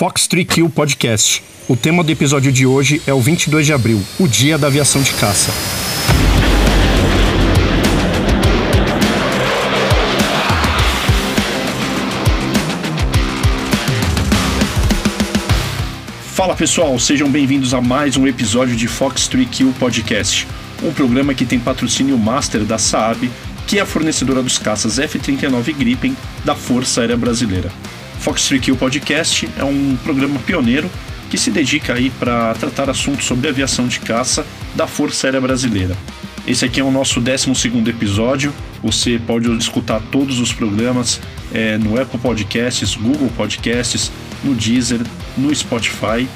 Fox 3 Kill Podcast. O tema do episódio de hoje é o 22 de abril, o Dia da Aviação de Caça. Fala pessoal, sejam bem-vindos a mais um episódio de Fox 3 Kill Podcast, um programa que tem patrocínio master da Saab, que é a fornecedora dos caças F-39 Gripen da Força Aérea Brasileira. Fox 3 Kill Podcast é um programa pioneiro que se dedica aí para tratar assuntos sobre aviação de caça da Força Aérea Brasileira. Esse aqui é o nosso 12 episódio. Você pode escutar todos os programas é, no Apple Podcasts, Google Podcasts, no Deezer, no Spotify,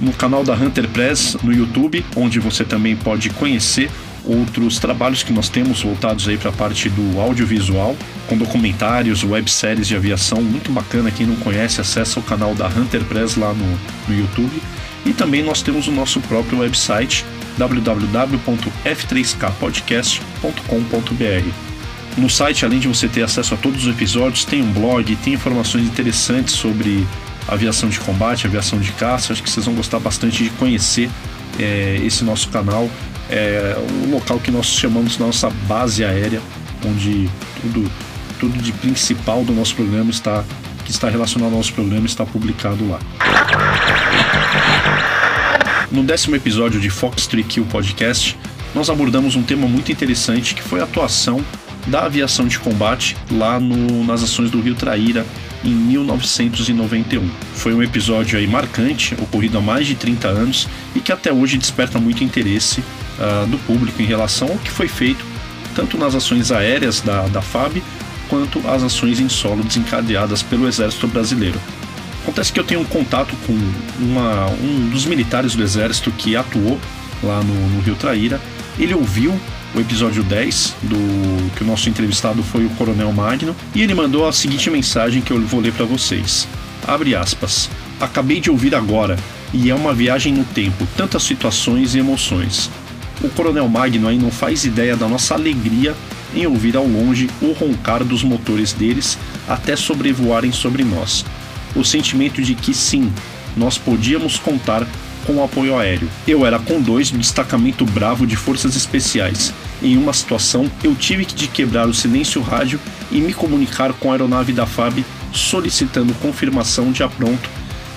no canal da Hunter Press no YouTube, onde você também pode conhecer outros trabalhos que nós temos voltados aí para a parte do audiovisual, com documentários, webséries de aviação, muito bacana. Quem não conhece, acessa o canal da Hunter Press lá no, no YouTube. E também nós temos o nosso próprio website www.f3kpodcast.com.br. No site, além de você ter acesso a todos os episódios, tem um blog, tem informações interessantes sobre aviação de combate, aviação de caça. Acho que vocês vão gostar bastante de conhecer é, esse nosso canal. É um local que nós chamamos nossa base aérea, onde tudo, tudo de principal do nosso programa está que está relacionado ao nosso programa está publicado lá. No décimo episódio de Fox 3 Kill Podcast, nós abordamos um tema muito interessante que foi a atuação da aviação de combate lá no, nas ações do Rio Traíra em 1991. Foi um episódio aí marcante, ocorrido há mais de 30 anos e que até hoje desperta muito interesse uh, do público em relação ao que foi feito tanto nas ações aéreas da, da FAB quanto as ações em solo desencadeadas pelo Exército Brasileiro. Acontece que eu tenho um contato com uma, um dos militares do Exército que atuou lá no, no Rio Traíra. Ele ouviu o episódio 10 do que o nosso entrevistado foi o Coronel Magno e ele mandou a seguinte mensagem que eu vou ler para vocês. Abre aspas. Acabei de ouvir agora e é uma viagem no tempo, tantas situações e emoções. O Coronel Magno aí não faz ideia da nossa alegria em ouvir ao longe o roncar dos motores deles até sobrevoarem sobre nós. O sentimento de que sim, nós podíamos contar com o apoio aéreo. Eu era com dois do destacamento Bravo de Forças Especiais. Em uma situação, eu tive que de quebrar o silêncio rádio e me comunicar com a aeronave da FAB solicitando confirmação de apronto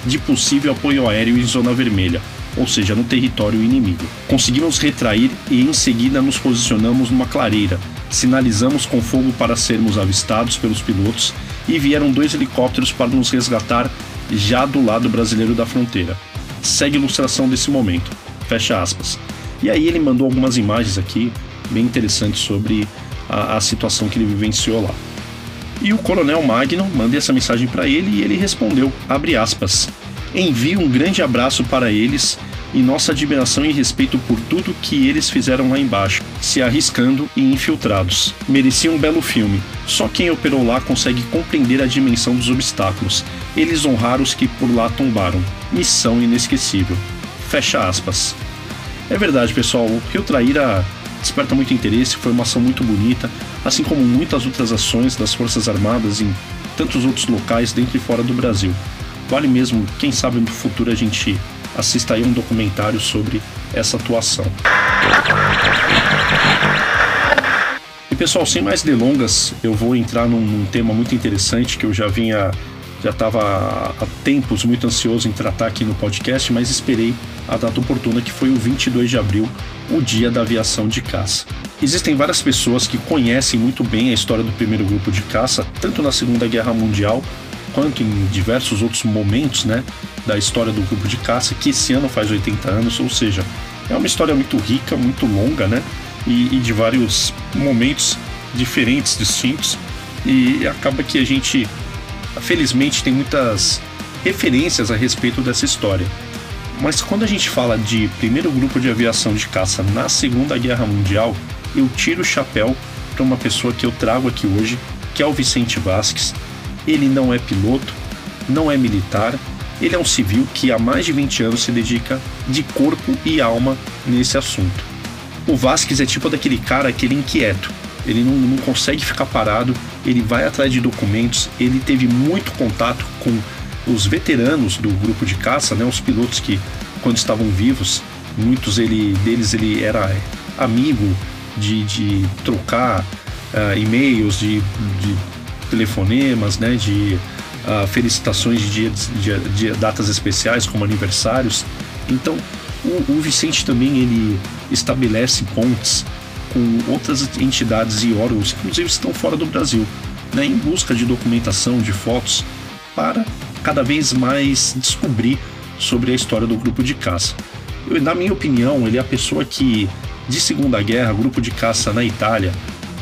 de possível apoio aéreo em zona vermelha, ou seja, no território inimigo. Conseguimos retrair e em seguida nos posicionamos numa clareira, sinalizamos com fogo para sermos avistados pelos pilotos e vieram dois helicópteros para nos resgatar já do lado brasileiro da fronteira segue ilustração desse momento. Fecha aspas. E aí ele mandou algumas imagens aqui bem interessantes sobre a, a situação que ele vivenciou lá. E o Coronel Magno mandei essa mensagem para ele e ele respondeu, abre aspas, envio um grande abraço para eles e nossa admiração e respeito por tudo que eles fizeram lá embaixo, se arriscando e infiltrados. Merecia um belo filme. Só quem operou lá consegue compreender a dimensão dos obstáculos. Eles honraram os que por lá tombaram. Missão inesquecível. Fecha aspas. É verdade, pessoal, o Rio Traíra desperta muito interesse, foi uma ação muito bonita, assim como muitas outras ações das Forças Armadas em tantos outros locais dentro e fora do Brasil. Vale mesmo, quem sabe no futuro a gente assista aí um documentário sobre essa atuação. E pessoal, sem mais delongas, eu vou entrar num, num tema muito interessante que eu já vinha, já estava há tempos muito ansioso em tratar aqui no podcast, mas esperei a data oportuna que foi o 22 de abril, o dia da aviação de caça. Existem várias pessoas que conhecem muito bem a história do primeiro grupo de caça, tanto na Segunda Guerra Mundial quanto em diversos outros momentos né, da história do grupo de caça, que esse ano faz 80 anos, ou seja, é uma história muito rica, muito longa, né? E, e de vários momentos diferentes, distintos, e acaba que a gente, felizmente, tem muitas referências a respeito dessa história. Mas quando a gente fala de primeiro grupo de aviação de caça na Segunda Guerra Mundial, eu tiro o chapéu para uma pessoa que eu trago aqui hoje, que é o Vicente Vasques, ele não é piloto, não é militar, ele é um civil que há mais de 20 anos se dedica de corpo e alma nesse assunto. O Vasquez é tipo daquele cara que ele é inquieto, ele não, não consegue ficar parado, ele vai atrás de documentos, ele teve muito contato com os veteranos do grupo de caça, né, os pilotos que quando estavam vivos, muitos ele, deles ele era amigo de, de trocar uh, e-mails, de, de, telefonemas, né, de uh, felicitações de, de, de, datas especiais como aniversários. Então o, o Vicente também ele estabelece pontes com outras entidades e órgãos que inclusive estão fora do Brasil, né, em busca de documentação, de fotos, para cada vez mais descobrir sobre a história do grupo de caça. Eu, na minha opinião, ele é a pessoa que, de Segunda Guerra, grupo de caça na Itália,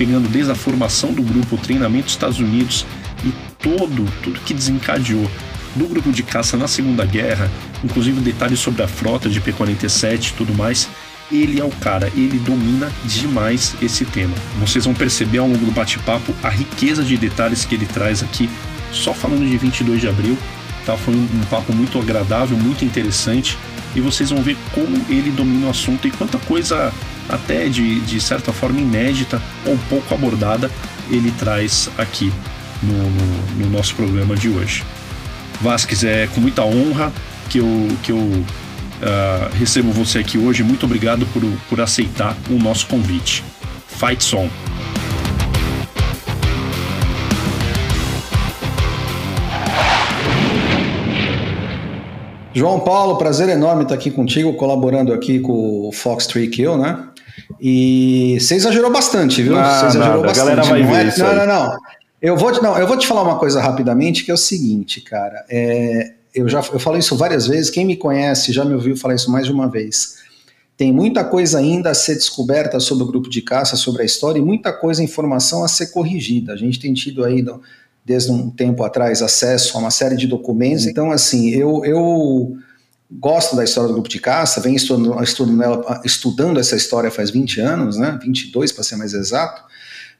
pegando desde a formação do grupo, o treinamento dos Estados Unidos e todo, tudo que desencadeou do grupo de caça na Segunda Guerra, inclusive detalhes sobre a frota de P-47 e tudo mais, ele é o cara, ele domina demais esse tema. Vocês vão perceber ao longo do bate-papo a riqueza de detalhes que ele traz aqui, só falando de 22 de abril. Tá? Foi um, um papo muito agradável, muito interessante, e vocês vão ver como ele domina o assunto e quanta coisa, até de, de certa forma inédita ou pouco abordada, ele traz aqui no, no, no nosso programa de hoje. Vasques, é com muita honra que eu, que eu Uh, recebo você aqui hoje. Muito obrigado por, por aceitar o nosso convite. Fight Song. João Paulo, prazer enorme estar aqui contigo, colaborando aqui com o Fox Tree Kill, né? E você exagerou bastante, viu? Ah, você exagerou bastante. A galera vai não ver é? isso Não, não, não. Eu vou, te, não. eu vou te falar uma coisa rapidamente, que é o seguinte, cara. É, eu já eu falo isso várias vezes, quem me conhece já me ouviu falar isso mais de uma vez. Tem muita coisa ainda a ser descoberta sobre o grupo de caça, sobre a história, e muita coisa, informação a ser corrigida. A gente tem tido aí, desde um tempo atrás, acesso a uma série de documentos. Então, assim, eu, eu gosto da história do grupo de caça, venho estudando, estudando, estudando essa história faz 20 anos, né? 22 para ser mais exato.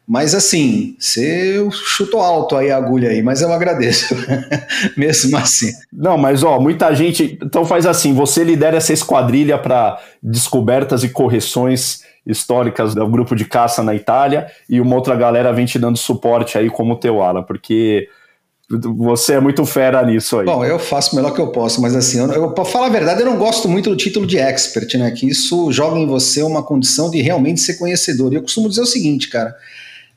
Mas assim, você chutou alto aí a agulha aí, mas eu agradeço, mesmo assim. Não, mas ó, muita gente. Então faz assim: você lidera essa esquadrilha para descobertas e correções históricas do grupo de caça na Itália e uma outra galera vem te dando suporte aí como teu ala, porque você é muito fera nisso aí. Bom, eu faço o melhor que eu posso, mas assim, eu, eu, pra falar a verdade, eu não gosto muito do título de expert, né? Que isso joga em você uma condição de realmente ser conhecedor. E eu costumo dizer o seguinte, cara.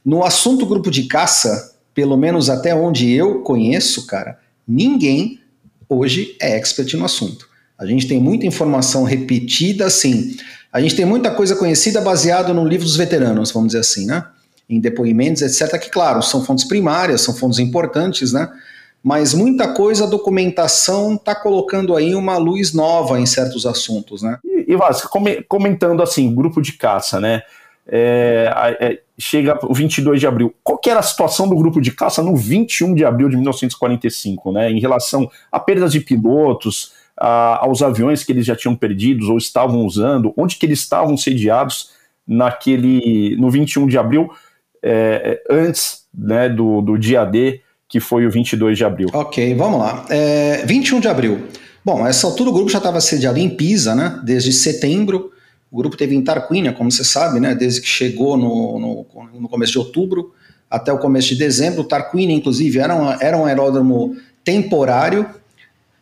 No assunto grupo de caça, pelo menos até onde eu conheço, cara, ninguém hoje é expert no assunto. A gente tem muita informação repetida, assim. A gente tem muita coisa conhecida baseada no livro dos veteranos, vamos dizer assim, né? Em depoimentos, etc. Que, claro, são fontes primárias, são fontes importantes, né? Mas muita coisa, a documentação está colocando aí uma luz nova em certos assuntos, né? E, e Vasco, comentando assim, grupo de caça, né? É, é, chega o 22 de abril. Qual era a situação do grupo de caça no 21 de abril de 1945, né, em relação a perdas de pilotos, a, aos aviões que eles já tinham perdidos ou estavam usando, onde que eles estavam sediados naquele no 21 de abril, é, antes né, do, do dia D, que foi o 22 de abril. Ok, vamos lá. É, 21 de abril. Bom, essa altura o grupo já estava sediado em Pisa, né, desde setembro. O grupo teve em Tarquínia, como você sabe, né, desde que chegou no, no, no começo de outubro até o começo de dezembro. Tarquínia, inclusive, era um, era um aeródromo temporário.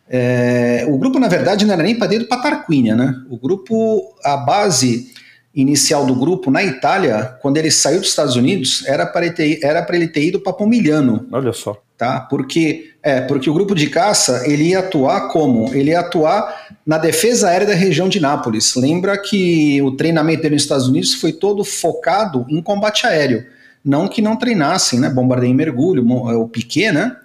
É, o grupo, na verdade, não era nem para dentro para Tarquínia. Né? O grupo, a base inicial do grupo na Itália, quando ele saiu dos Estados Unidos, era para ele ter, era ele ter ido para Pomigliano. Olha só. Tá? Porque, é, porque o grupo de caça ele ia atuar como? Ele ia atuar na defesa aérea da região de Nápoles. Lembra que o treinamento dele nos Estados Unidos foi todo focado em combate aéreo. Não que não treinassem, né? Bombardeio em mergulho, é, o Piquet, né?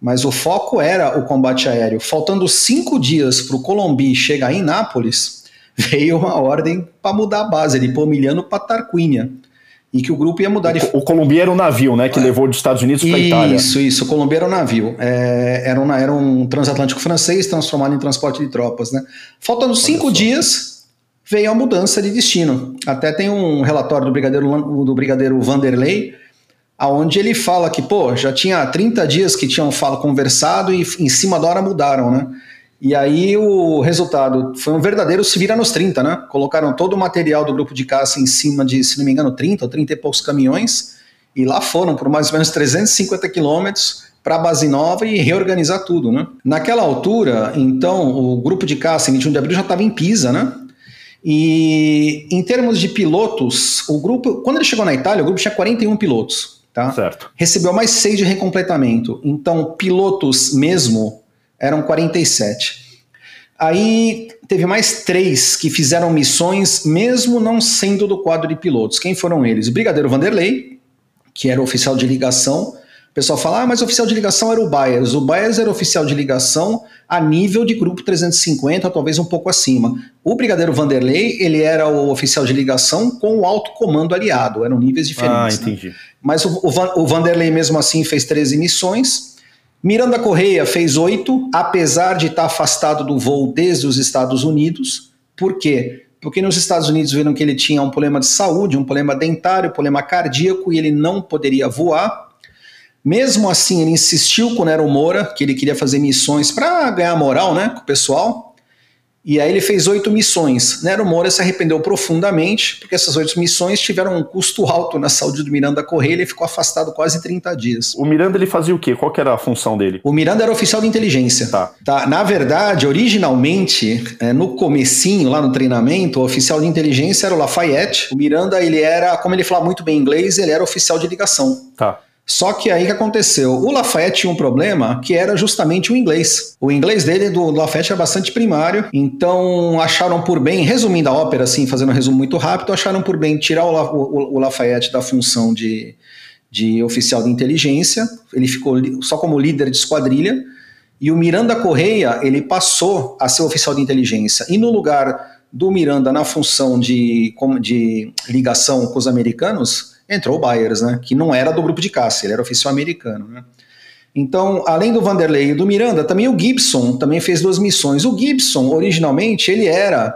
Mas o foco era o combate aéreo. Faltando cinco dias para o Colombi chegar em Nápoles, veio uma ordem para mudar a base de Pomigliano para Tarquínia e que o grupo ia mudar de. O, o Columbia era um navio, né? Que é. levou dos Estados Unidos para a Itália. Isso, isso. O Columbia era um navio. É, era, um, era um transatlântico francês transformado em transporte de tropas, né? Faltando cinco dias, veio a mudança de destino. Até tem um relatório do brigadeiro, do brigadeiro Vanderlei, aonde ele fala que, pô, já tinha 30 dias que tinham falo, conversado e em cima da hora mudaram, né? E aí o resultado foi um verdadeiro se vira nos 30, né? Colocaram todo o material do grupo de caça em cima de, se não me engano, 30 ou 30 e poucos caminhões, e lá foram por mais ou menos 350 quilômetros, para a base nova e reorganizar tudo, né? Naquela altura, então, o grupo de caça em 21 de abril já estava em Pisa, né? E em termos de pilotos, o grupo, quando ele chegou na Itália, o grupo tinha 41 pilotos, tá? Certo. Recebeu mais seis de recompletamento. Então, pilotos mesmo eram 47. Aí teve mais três que fizeram missões, mesmo não sendo do quadro de pilotos. Quem foram eles? O Brigadeiro Vanderlei, que era oficial de ligação, o pessoal fala, ah, mas o oficial de ligação era o Byers. O Byers era oficial de ligação a nível de grupo 350, talvez um pouco acima. O Brigadeiro Vanderlei, ele era o oficial de ligação com o alto comando aliado, eram níveis diferentes. Ah, entendi. Né? Mas o, o, Van, o Vanderlei mesmo assim fez 13 missões. Miranda Correia fez 8, apesar de estar afastado do voo desde os Estados Unidos. Por quê? Porque nos Estados Unidos viram que ele tinha um problema de saúde, um problema dentário, um problema cardíaco e ele não poderia voar. Mesmo assim, ele insistiu com o Nero Moura, que ele queria fazer missões para ganhar moral né, com o pessoal. E aí ele fez oito missões. Nero Moura se arrependeu profundamente, porque essas oito missões tiveram um custo alto na saúde do Miranda Correia, ele ficou afastado quase 30 dias. O Miranda ele fazia o quê? Qual que era a função dele? O Miranda era oficial de inteligência. Tá. tá? Na verdade, originalmente, é, no comecinho, lá no treinamento, o oficial de inteligência era o Lafayette. O Miranda, ele era, como ele falava muito bem inglês, ele era oficial de ligação. Tá. Só que aí que aconteceu? O Lafayette tinha um problema que era justamente o inglês. O inglês dele, do Lafayette, era bastante primário, então acharam por bem, resumindo a ópera, assim, fazendo um resumo muito rápido, acharam por bem tirar o, o, o Lafayette da função de, de oficial de inteligência, ele ficou só como líder de esquadrilha, e o Miranda Correia, ele passou a ser oficial de inteligência. E no lugar do Miranda na função de, de ligação com os americanos, entrou o Byers, né, que não era do grupo de caça, ele era oficial americano. Né. Então, além do Vanderlei e do Miranda, também o Gibson também fez duas missões. O Gibson, originalmente, ele era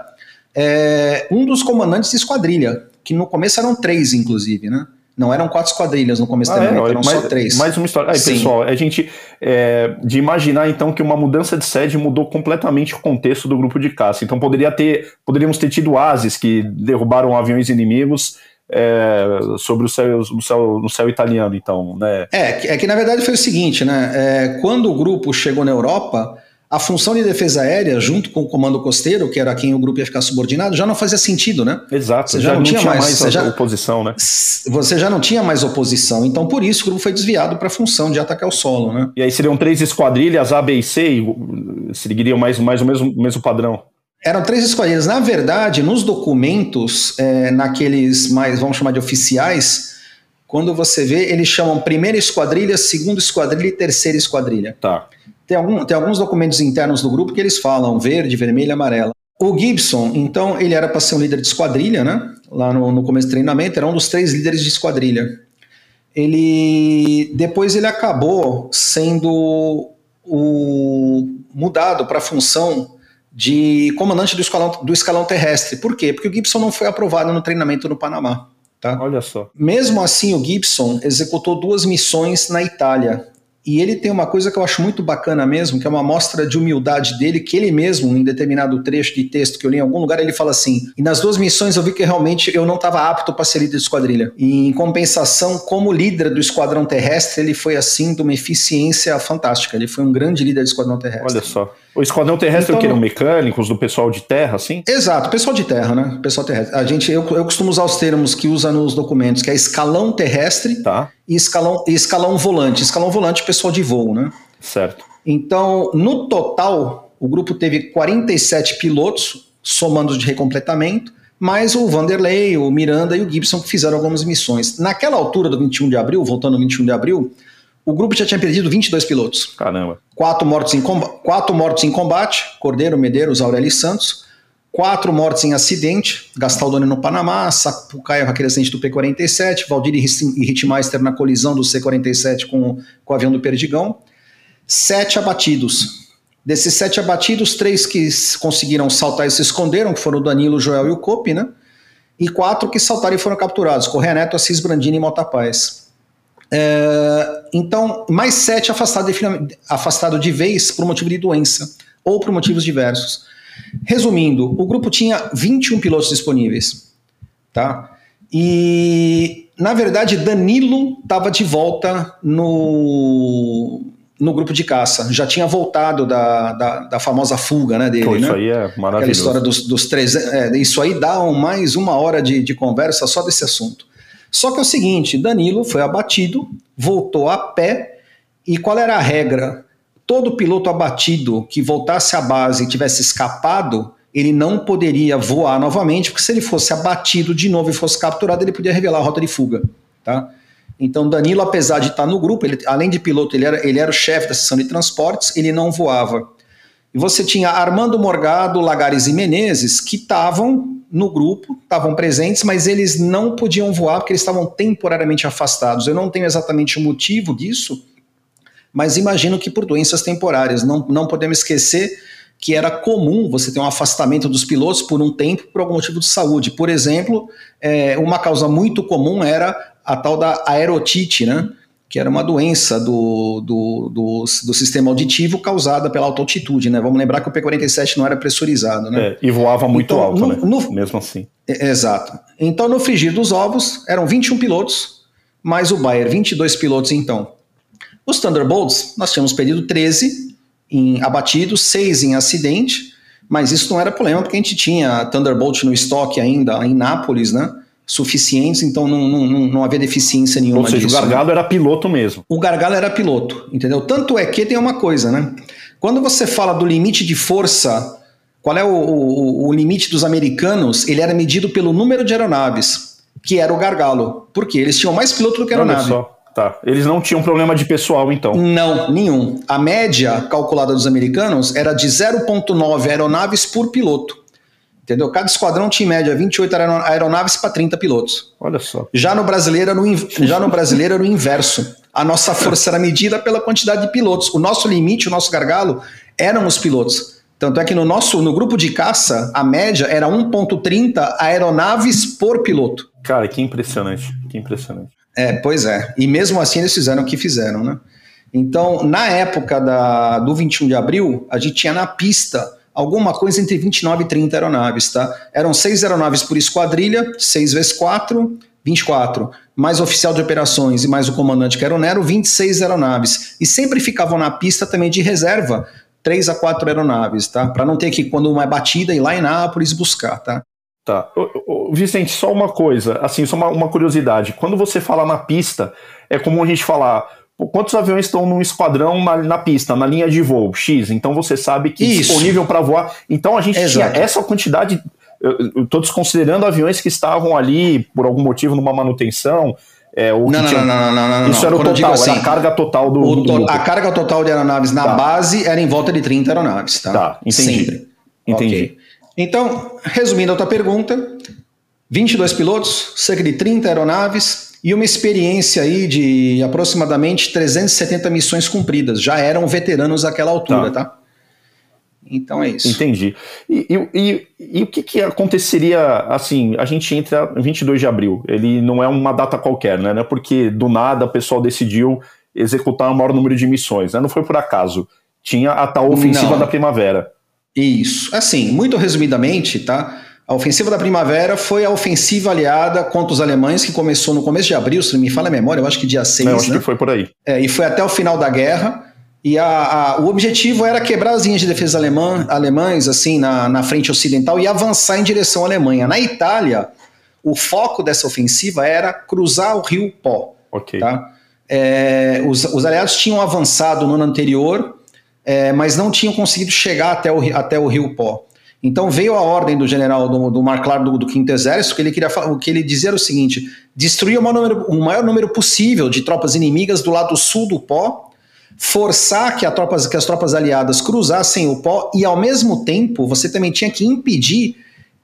é, um dos comandantes de esquadrilha, que no começo eram três, inclusive, né? Não eram quatro esquadrilhas no começo ah, também, é, eram mais, só três. Mais uma história. Aí, Sim. pessoal, a gente. É, de imaginar então que uma mudança de sede mudou completamente o contexto do grupo de caça. Então poderia ter, poderíamos ter tido ases que derrubaram aviões inimigos é, sobre o céu, no céu, no céu italiano, então, né? É, é que na verdade foi o seguinte, né? É, quando o grupo chegou na Europa, a função de defesa aérea, junto com o comando costeiro, que era quem o grupo ia ficar subordinado, já não fazia sentido, né? Exato, você já, já não, tinha, tinha mais, mais já, oposição, né? Você já não tinha mais oposição, então por isso o grupo foi desviado para a função de ataque ao solo, né? E aí seriam três esquadrilhas, A, B e C, e seguiriam mais, mais o mesmo, mesmo padrão. Eram três esquadrilhas. Na verdade, nos documentos, é, naqueles mais, vamos chamar de oficiais, quando você vê, eles chamam primeira esquadrilha, segunda esquadrilha e terceira esquadrilha. Tá. Tem, algum, tem alguns documentos internos do grupo que eles falam verde, vermelho e amarelo. O Gibson, então, ele era para ser um líder de esquadrilha, né? Lá no, no começo do treinamento, era um dos três líderes de esquadrilha. Ele depois ele acabou sendo o mudado para a função de comandante do escalão, do escalão terrestre. Por quê? Porque o Gibson não foi aprovado no treinamento no Panamá. Tá? Olha só. Mesmo assim, o Gibson executou duas missões na Itália. E ele tem uma coisa que eu acho muito bacana mesmo, que é uma mostra de humildade dele, que ele mesmo, em determinado trecho de texto que eu li em algum lugar, ele fala assim: e nas duas missões eu vi que realmente eu não estava apto para ser líder de esquadrilha. E em compensação, como líder do esquadrão terrestre, ele foi assim de uma eficiência fantástica. Ele foi um grande líder do esquadrão terrestre. Olha só. O esquadrão terrestre então, é o que? Eram mecânicos, do pessoal de terra, assim? Exato, pessoal de terra, né? Pessoal terrestre. A gente, eu, eu costumo usar os termos que usa nos documentos, que é escalão terrestre tá. e, escalão, e escalão volante. Escalão volante, pessoal de voo, né? Certo. Então, no total, o grupo teve 47 pilotos, somando de recompletamento, mais o Vanderlei, o Miranda e o Gibson que fizeram algumas missões. Naquela altura do 21 de abril, voltando ao 21 de abril, o grupo já tinha perdido 22 pilotos. Caramba. Quatro mortos em, quatro mortos em combate, Cordeiro, Medeiros, Aureli Santos. Quatro mortos em acidente, Gastaldoni no Panamá, Sapucaia com aquele acidente do P-47, Valdir e Ritmeister na colisão do C-47 com, com o avião do Perdigão. Sete abatidos. Desses sete abatidos, três que conseguiram saltar e se esconderam, que foram o Danilo, o Joel e o Cope, né? E quatro que saltaram e foram capturados, Correia Neto, Assis Brandini e Mota Paz. É, então, mais sete afastado de, afastado de vez por motivo de doença ou por motivos diversos. Resumindo, o grupo tinha 21 pilotos disponíveis. Tá? E, na verdade, Danilo estava de volta no, no grupo de caça. Já tinha voltado da, da, da famosa fuga né, dele. Pô, isso né? aí é maravilhoso. Aquela história dos, dos três. É, isso aí dá um, mais uma hora de, de conversa só desse assunto. Só que é o seguinte: Danilo foi abatido, voltou a pé, e qual era a regra? Todo piloto abatido que voltasse à base e tivesse escapado, ele não poderia voar novamente, porque se ele fosse abatido de novo e fosse capturado, ele podia revelar a rota de fuga. Tá? Então, Danilo, apesar de estar no grupo, ele, além de piloto, ele era, ele era o chefe da seção de transportes, ele não voava. E você tinha Armando Morgado, Lagares e Menezes, que estavam no grupo, estavam presentes, mas eles não podiam voar porque eles estavam temporariamente afastados. Eu não tenho exatamente o motivo disso, mas imagino que por doenças temporárias. Não, não podemos esquecer que era comum você ter um afastamento dos pilotos por um tempo por algum motivo de saúde. Por exemplo, é, uma causa muito comum era a tal da aerotite, né? Que era uma doença do, do, do, do, sistema auditivo causada pela alta altitude, né? Vamos lembrar que o P-47 não era pressurizado, né? É, e voava muito então, alto, no, né? No, Mesmo assim. É, exato. Então, no frigir dos ovos, eram 21 pilotos, mais o Bayer, 22 pilotos então. Os Thunderbolts, nós tínhamos perdido 13 em abatidos, 6 em acidente, mas isso não era problema, porque a gente tinha Thunderbolt no estoque ainda, em Nápoles, né? Suficientes, então não, não, não havia deficiência nenhuma. Ou seja, disso, o Gargalo né? era piloto mesmo. O Gargalo era piloto, entendeu? Tanto é que tem uma coisa, né? Quando você fala do limite de força, qual é o, o, o limite dos americanos? Ele era medido pelo número de aeronaves, que era o Gargalo. Por quê? Eles tinham mais piloto do que aeronave. Olha só. Tá. Eles não tinham problema de pessoal, então? Não, nenhum. A média calculada dos americanos era de 0,9 aeronaves por piloto. Entendeu? Cada esquadrão tinha em média 28 aeronaves para 30 pilotos. Olha só. Já no brasileiro era o, já no brasileiro era o inverso. A nossa força era medida pela quantidade de pilotos. O nosso limite, o nosso gargalo, eram os pilotos. Tanto é que no nosso no grupo de caça, a média era 1.30 aeronaves por piloto. Cara, que impressionante, que impressionante. É, pois é. E mesmo assim eles fizeram o que fizeram, né? Então, na época da, do 21 de abril, a gente tinha na pista alguma coisa entre 29 e 30 aeronaves, tá? Eram seis aeronaves por esquadrilha, 6 vezes 4, 24. Mais oficial de operações e mais o comandante que era o Nero, 26 aeronaves. E sempre ficavam na pista também de reserva, 3 a 4 aeronaves, tá? Para não ter que, quando uma é batida, ir lá em Nápoles buscar, tá? Tá. Vicente, só uma coisa, assim, só uma, uma curiosidade. Quando você fala na pista, é comum a gente falar Quantos aviões estão num esquadrão na, na, pista, na linha de voo? X. Então você sabe que Isso. disponível para voar. Então a gente Exato. tinha essa quantidade. Estou desconsiderando aviões que estavam ali por algum motivo numa manutenção. É, não, não, tinha... não, não, não, não, Isso era o total, assim, era a carga total do, do A carga total de aeronaves na tá. base era em volta de 30 aeronaves, tá? Tá, entendi. Sempre. Entendi. Okay. Então, resumindo a tua pergunta, 22 pilotos, cerca de 30 aeronaves, e uma experiência aí de aproximadamente 370 missões cumpridas. Já eram veteranos àquela altura, tá? tá? Então é isso. Entendi. E, e, e, e, o que, que aconteceria, assim, a gente entra 22 de abril, ele não é uma data qualquer, né? Não é porque do nada o pessoal decidiu executar o maior número de missões, né? Não foi por acaso. Tinha a tal ofensiva não. da primavera. Isso. Assim, muito resumidamente, tá? A ofensiva da primavera foi a ofensiva aliada contra os alemães, que começou no começo de abril, se não me fala a memória, eu acho que dia 6. Eu acho né? que foi por aí. É, e foi até o final da guerra. E a, a, o objetivo era quebrar as linhas de defesa alemã, alemães, assim, na, na frente ocidental e avançar em direção à Alemanha. Na Itália, o foco dessa ofensiva era cruzar o rio Pó. Ok. Tá? É, os, os aliados tinham avançado no ano anterior, é, mas não tinham conseguido chegar até o, até o rio Pó. Então veio a ordem do general do, do Marclar do, do Quinto Exército, que ele queria o que ele dizia era o seguinte: destruir o maior, número, o maior número possível de tropas inimigas do lado sul do pó, forçar que, que as tropas aliadas cruzassem o pó e, ao mesmo tempo, você também tinha que impedir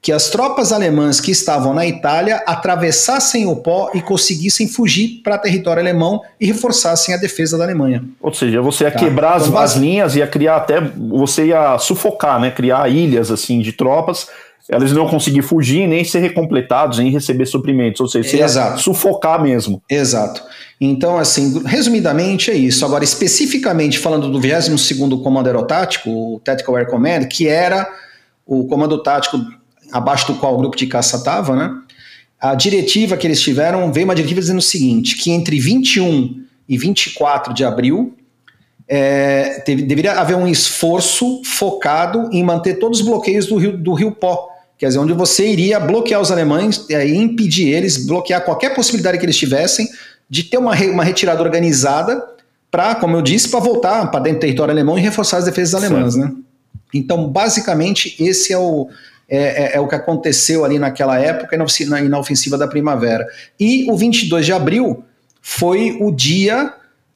que as tropas alemãs que estavam na Itália atravessassem o pó e conseguissem fugir para território alemão e reforçassem a defesa da Alemanha. Ou seja, você ia tá. quebrar então, as, as linhas, ia criar até. Você ia sufocar, né? Criar ilhas assim de tropas. Elas não conseguir fugir, nem ser recompletados, nem receber suprimentos. Ou seja, você Exato. ia sufocar mesmo. Exato. Então, assim, resumidamente é isso. Agora, especificamente falando do 22º Comando Aerotático, o Tactical Air Command, que era o comando tático abaixo do qual o grupo de caça estava, né? A diretiva que eles tiveram, veio uma diretiva dizendo o seguinte, que entre 21 e 24 de abril, é, teve, deveria haver um esforço focado em manter todos os bloqueios do rio, do rio Pó, quer dizer, onde você iria bloquear os alemães e aí impedir eles, bloquear qualquer possibilidade que eles tivessem de ter uma, uma retirada organizada para, como eu disse, para voltar para dentro do território alemão e reforçar as defesas alemãs, né? Então, basicamente, esse é o, é, é, é, o que aconteceu ali naquela época na, na ofensiva da primavera. E o 22 de abril foi o dia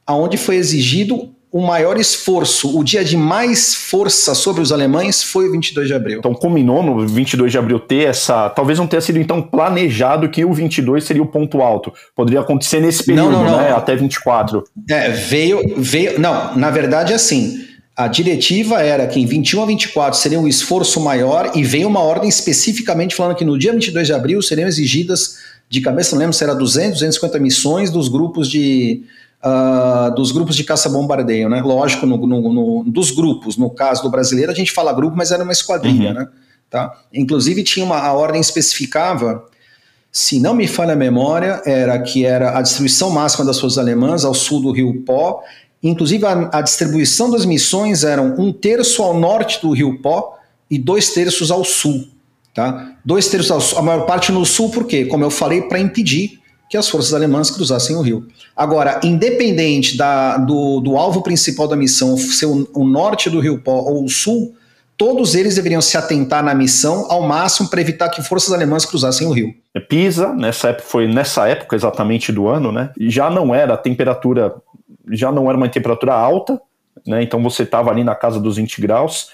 onde foi exigido o maior esforço, o dia de mais força sobre os alemães foi o 22 de abril. Então combinou no 22 de abril ter essa, talvez não tenha sido então planejado que o 22 seria o ponto alto. Poderia acontecer nesse período, não, não, não. né, até 24. É, veio, veio, não, na verdade é assim, a diretiva era que em 21 a 24 seria um esforço maior e veio uma ordem especificamente falando que no dia 22 de abril seriam exigidas, de cabeça não lembro se era 200, 250 missões dos grupos de uh, dos grupos de caça-bombardeio, né? Lógico, no, no, no, dos grupos. No caso do brasileiro, a gente fala grupo, mas era uma esquadrilha, uhum. né? Tá? Inclusive, tinha uma a ordem especificava, se não me falha a memória, era que era a distribuição máxima das forças alemãs ao sul do rio Pó. Inclusive, a, a distribuição das missões eram um terço ao norte do rio Pó e dois terços ao sul. Tá? Dois terços ao sul, a maior parte no sul, por quê? Como eu falei, para impedir que as forças alemãs cruzassem o rio. Agora, independente da, do, do alvo principal da missão ser o, o, norte do rio Pó ou o sul, todos eles deveriam se atentar na missão ao máximo para evitar que forças alemãs cruzassem o rio. É, Pisa, nessa época, foi nessa época exatamente do ano, né? Já não era a temperatura, já não era uma temperatura alta, né? Então você estava ali na casa dos 20 graus.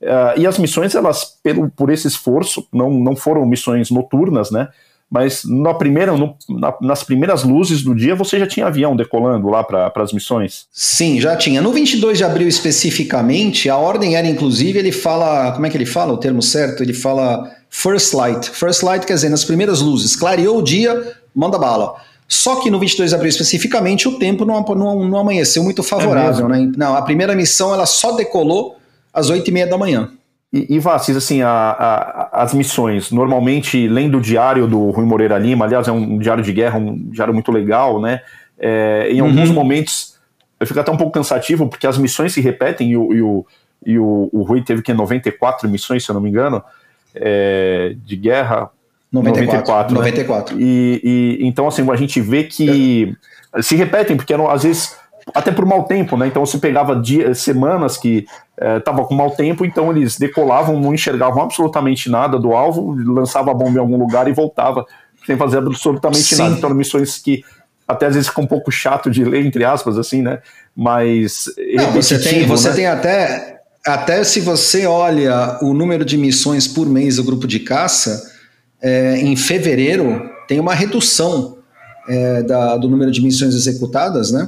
Uh, e as missões, elas, pelo, por esse esforço, não, não foram missões noturnas, né? mas na primeira, no, na, nas primeiras luzes do dia você já tinha avião decolando lá para as missões? Sim, já tinha. No 22 de abril especificamente, a ordem era inclusive, ele fala, como é que ele fala o termo certo? Ele fala first light. First light quer dizer, nas primeiras luzes, clareou o dia, manda bala. Só que no 22 de abril especificamente, o tempo não, não, não amanheceu muito favorável, é né? Não, a primeira missão ela só decolou às 8 e meia da manhã. E, e Vassis, assim, a, a, as missões, normalmente, lendo o diário do Rui Moreira Lima, aliás, é um diário de guerra, um diário muito legal, né? É, em alguns uhum. momentos, eu fico até um pouco cansativo, porque as missões se repetem, e o, e o, e o, o Rui teve que 94 missões, se eu não me engano, é, de guerra. 94. 94, 94. Né? E, e, então, assim, a gente vê que é. se repetem, porque eram, às vezes até por mau tempo, né? Então você pegava dias, semanas que estava é, com mau tempo, então eles decolavam, não enxergavam absolutamente nada do alvo, lançava a bomba em algum lugar e voltava sem fazer absolutamente Sim. nada. Então missões que até às vezes fica um pouco chato de ler, entre aspas, assim, né? Mas. Não, você tem, você né? tem até. Até se você olha o número de missões por mês do grupo de caça, é, em fevereiro tem uma redução é, da, do número de missões executadas, né?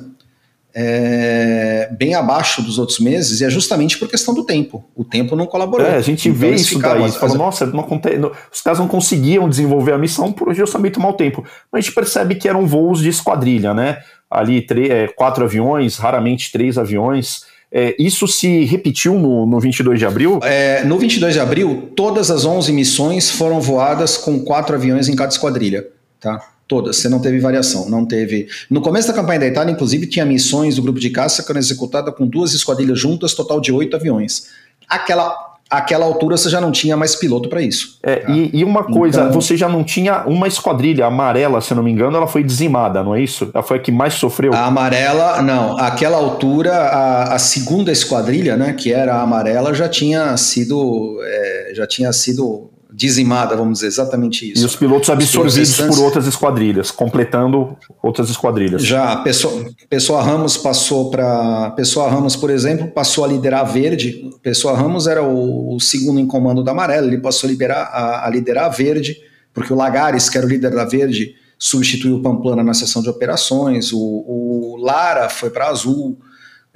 é, bem abaixo dos outros meses, e é justamente por questão do tempo. O tempo não colaborou. É, a gente então, vê isso daí. Fala, nossa, não acontece, não, os caras não conseguiam desenvolver a missão por justamente o mau tempo. Mas a gente percebe que eram voos de esquadrilha, né? Ali, três, é, quatro aviões, raramente três aviões. É, isso se repetiu no, no 22 de abril? É, no 22 de abril, todas as 11 missões foram voadas com quatro aviões em cada esquadrilha. Tá? Todas, você não teve variação, não teve. No começo da campanha da Itália, inclusive, tinha missões do grupo de caça que eram executadas com duas esquadrilhas juntas, total de oito aviões. Aquela, aquela altura você já não tinha mais piloto para isso. É, tá? e, e, uma coisa, então, você já não tinha uma esquadrilha amarela, se não me engano, ela foi dizimada, não é isso? Ela foi a que mais sofreu. A amarela, não. Aquela altura, a, a segunda esquadrilha, né, que era a amarela, já tinha sido, é, já tinha sido dizimada, vamos dizer, exatamente isso. E os pilotos absorvidos por outras esquadrilhas, completando outras esquadrilhas. Já, Pessoa, Pessoa Ramos passou para. Pessoa Ramos, por exemplo, passou a liderar a verde. Pessoa Ramos era o, o segundo em comando da amarela, ele passou a, liberar, a, a liderar a verde, porque o Lagares, que era o líder da verde, substituiu o Pamplana na seção de operações, o, o Lara foi para azul.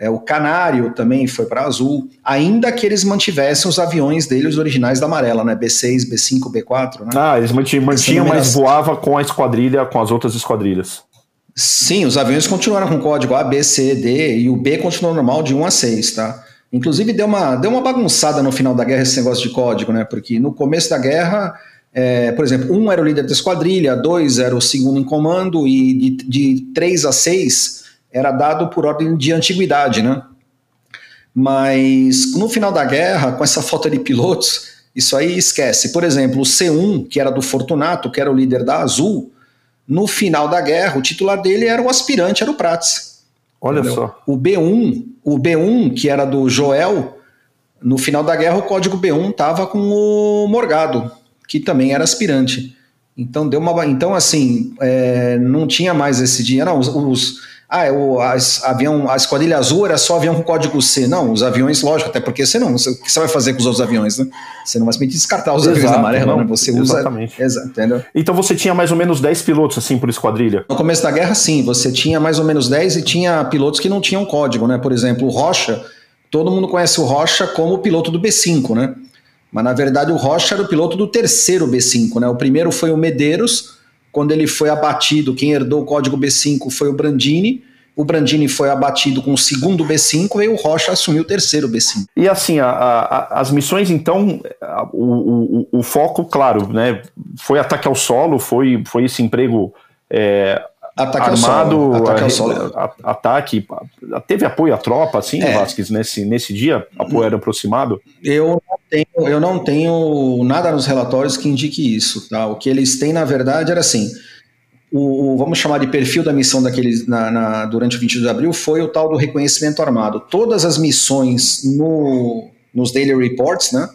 É, o Canário também foi para azul, ainda que eles mantivessem os aviões deles originais da amarela, né? B6, B5, B4. Né? Ah, eles mantinham, mantinham mas voava com a esquadrilha, com as outras esquadrilhas. Sim, os aviões continuaram com código A, B, C, D e o B continuou normal de 1 a 6, tá? Inclusive deu uma, deu uma bagunçada no final da guerra esse negócio de código, né? Porque no começo da guerra, é, por exemplo, um era o líder da esquadrilha, dois era o segundo em comando e de, de 3 a 6 era dado por ordem de antiguidade, né? Mas no final da guerra, com essa falta de pilotos, isso aí esquece. Por exemplo, o C1, que era do Fortunato, que era o líder da Azul, no final da guerra, o titular dele era o aspirante, era o Prats. Olha entendeu? só. O B1, o B1, que era do Joel, no final da guerra o código B1 estava com o Morgado, que também era aspirante. Então deu uma, então assim, é, não tinha mais esse dia, não, os, os ah, é o as, avião, a esquadrilha azul era só avião com código C. Não, os aviões, lógico, até porque você não. o que você vai fazer com os outros aviões, né? Você não vai simplesmente descartar os Exato, aviões amarelos, né? Você usa. Exatamente. Exa, entendeu? Então você tinha mais ou menos 10 pilotos, assim, por esquadrilha? No começo da guerra, sim. Você tinha mais ou menos 10 e tinha pilotos que não tinham código, né? Por exemplo, o Rocha, todo mundo conhece o Rocha como piloto do B5, né? Mas na verdade o Rocha era o piloto do terceiro B5, né? O primeiro foi o Medeiros, quando ele foi abatido, quem herdou o código B5 foi o Brandini o Brandini foi abatido com o segundo B5 e o Rocha assumiu o terceiro B5. E assim, a, a, as missões, então, a, o, o, o, foco, claro, né, foi ataque ao solo, foi, foi esse emprego é, ataque armado, ao solo, ataque, ao solo. ataque, teve apoio à tropa, assim, é. Vasquez, nesse, nesse dia, apoio era aproximado? Eu não, tenho, eu não tenho nada nos relatórios que indique isso, tá? O que eles têm, na verdade, era assim, o, o, vamos chamar de perfil da missão daqueles na, na, durante o 22 de abril foi o tal do reconhecimento armado. Todas as missões no, nos daily reports, né?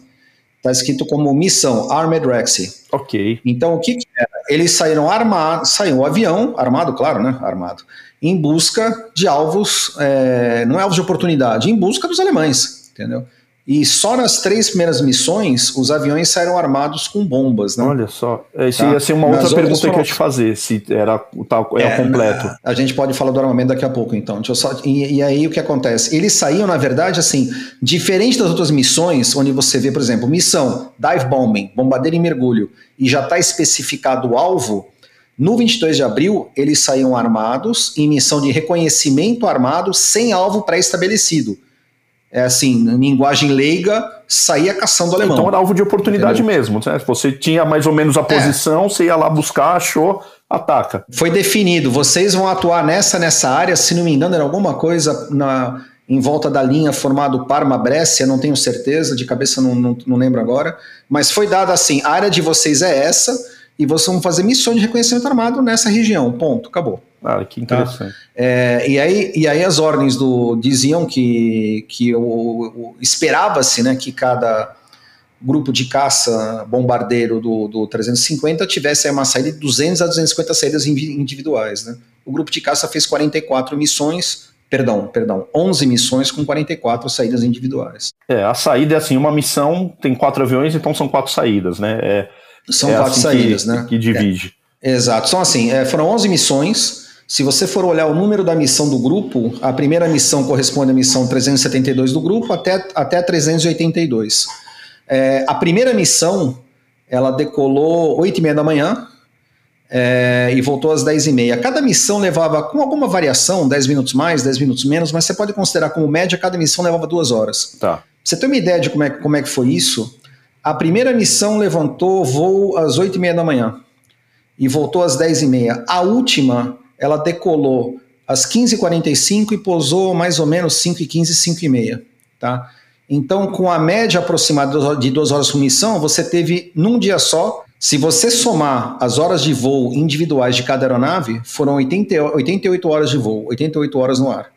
Está escrito como missão Armed Rexy. Ok. Então o que, que era? Eles saíram armados, saiu o avião, armado, claro, né? Armado, em busca de alvos, é, não é alvos de oportunidade, em busca dos alemães, entendeu? E só nas três primeiras missões os aviões saíram armados com bombas, né? Olha só. Esse tá? ia ser uma outra pergunta foram... que eu ia te fazer, se era o tal é, é, completo. A gente pode falar do armamento daqui a pouco, então. Só... E, e, aí o que acontece? Eles saíam, na verdade, assim, diferente das outras missões, onde você vê, por exemplo, missão dive bombing, bombardeiro e mergulho, e já está especificado o alvo. No 22 de abril, eles saíam armados em missão de reconhecimento armado sem alvo pré-estabelecido é assim, linguagem leiga, saía caçando o alemão. Então era alvo de oportunidade Entendeu? mesmo. Né? Você tinha mais ou menos a é. posição, é. você ia lá buscar, achou, ataca. Foi definido, vocês vão atuar nessa, nessa área, se não me engano, era alguma coisa na, em volta da linha formado Parma-Brescia, não tenho certeza, de cabeça não, não, não lembro agora, mas foi dado assim, a área de vocês é essa, e vocês vão fazer missões de reconhecimento armado nessa região, ponto, acabou. Ah, que tá? interessante. Tá? É, e, aí, e aí as ordens do, diziam que, que esperava-se né, que cada grupo de caça bombardeiro do, do 350 tivesse uma saída de 200 a 250 saídas individuais. Né? O grupo de caça fez 44 missões, perdão, perdão, 11 missões com 44 saídas individuais. É, a saída é assim, uma missão tem quatro aviões, então são quatro saídas, né? É, são é quatro assim saídas, que, né? Que divide. É, exato, são assim, é, foram 11 missões, se você for olhar o número da missão do grupo, a primeira missão corresponde à missão 372 do grupo até, até 382. É, a primeira missão, ela decolou 8 e meia da manhã é, e voltou às 10 e meia. Cada missão levava, com alguma variação, 10 minutos mais, 10 minutos menos, mas você pode considerar como média, cada missão levava duas horas. Tá. Você tem uma ideia de como é, como é que foi isso? A primeira missão levantou voo às 8 e meia da manhã e voltou às 10 e meia. A última ela decolou às 15h45 e pousou mais ou menos 5h15, 5h30, tá? Então, com a média aproximada de duas horas por missão, você teve num dia só, se você somar as horas de voo individuais de cada aeronave, foram 80, 88 horas de voo, 88 horas no ar?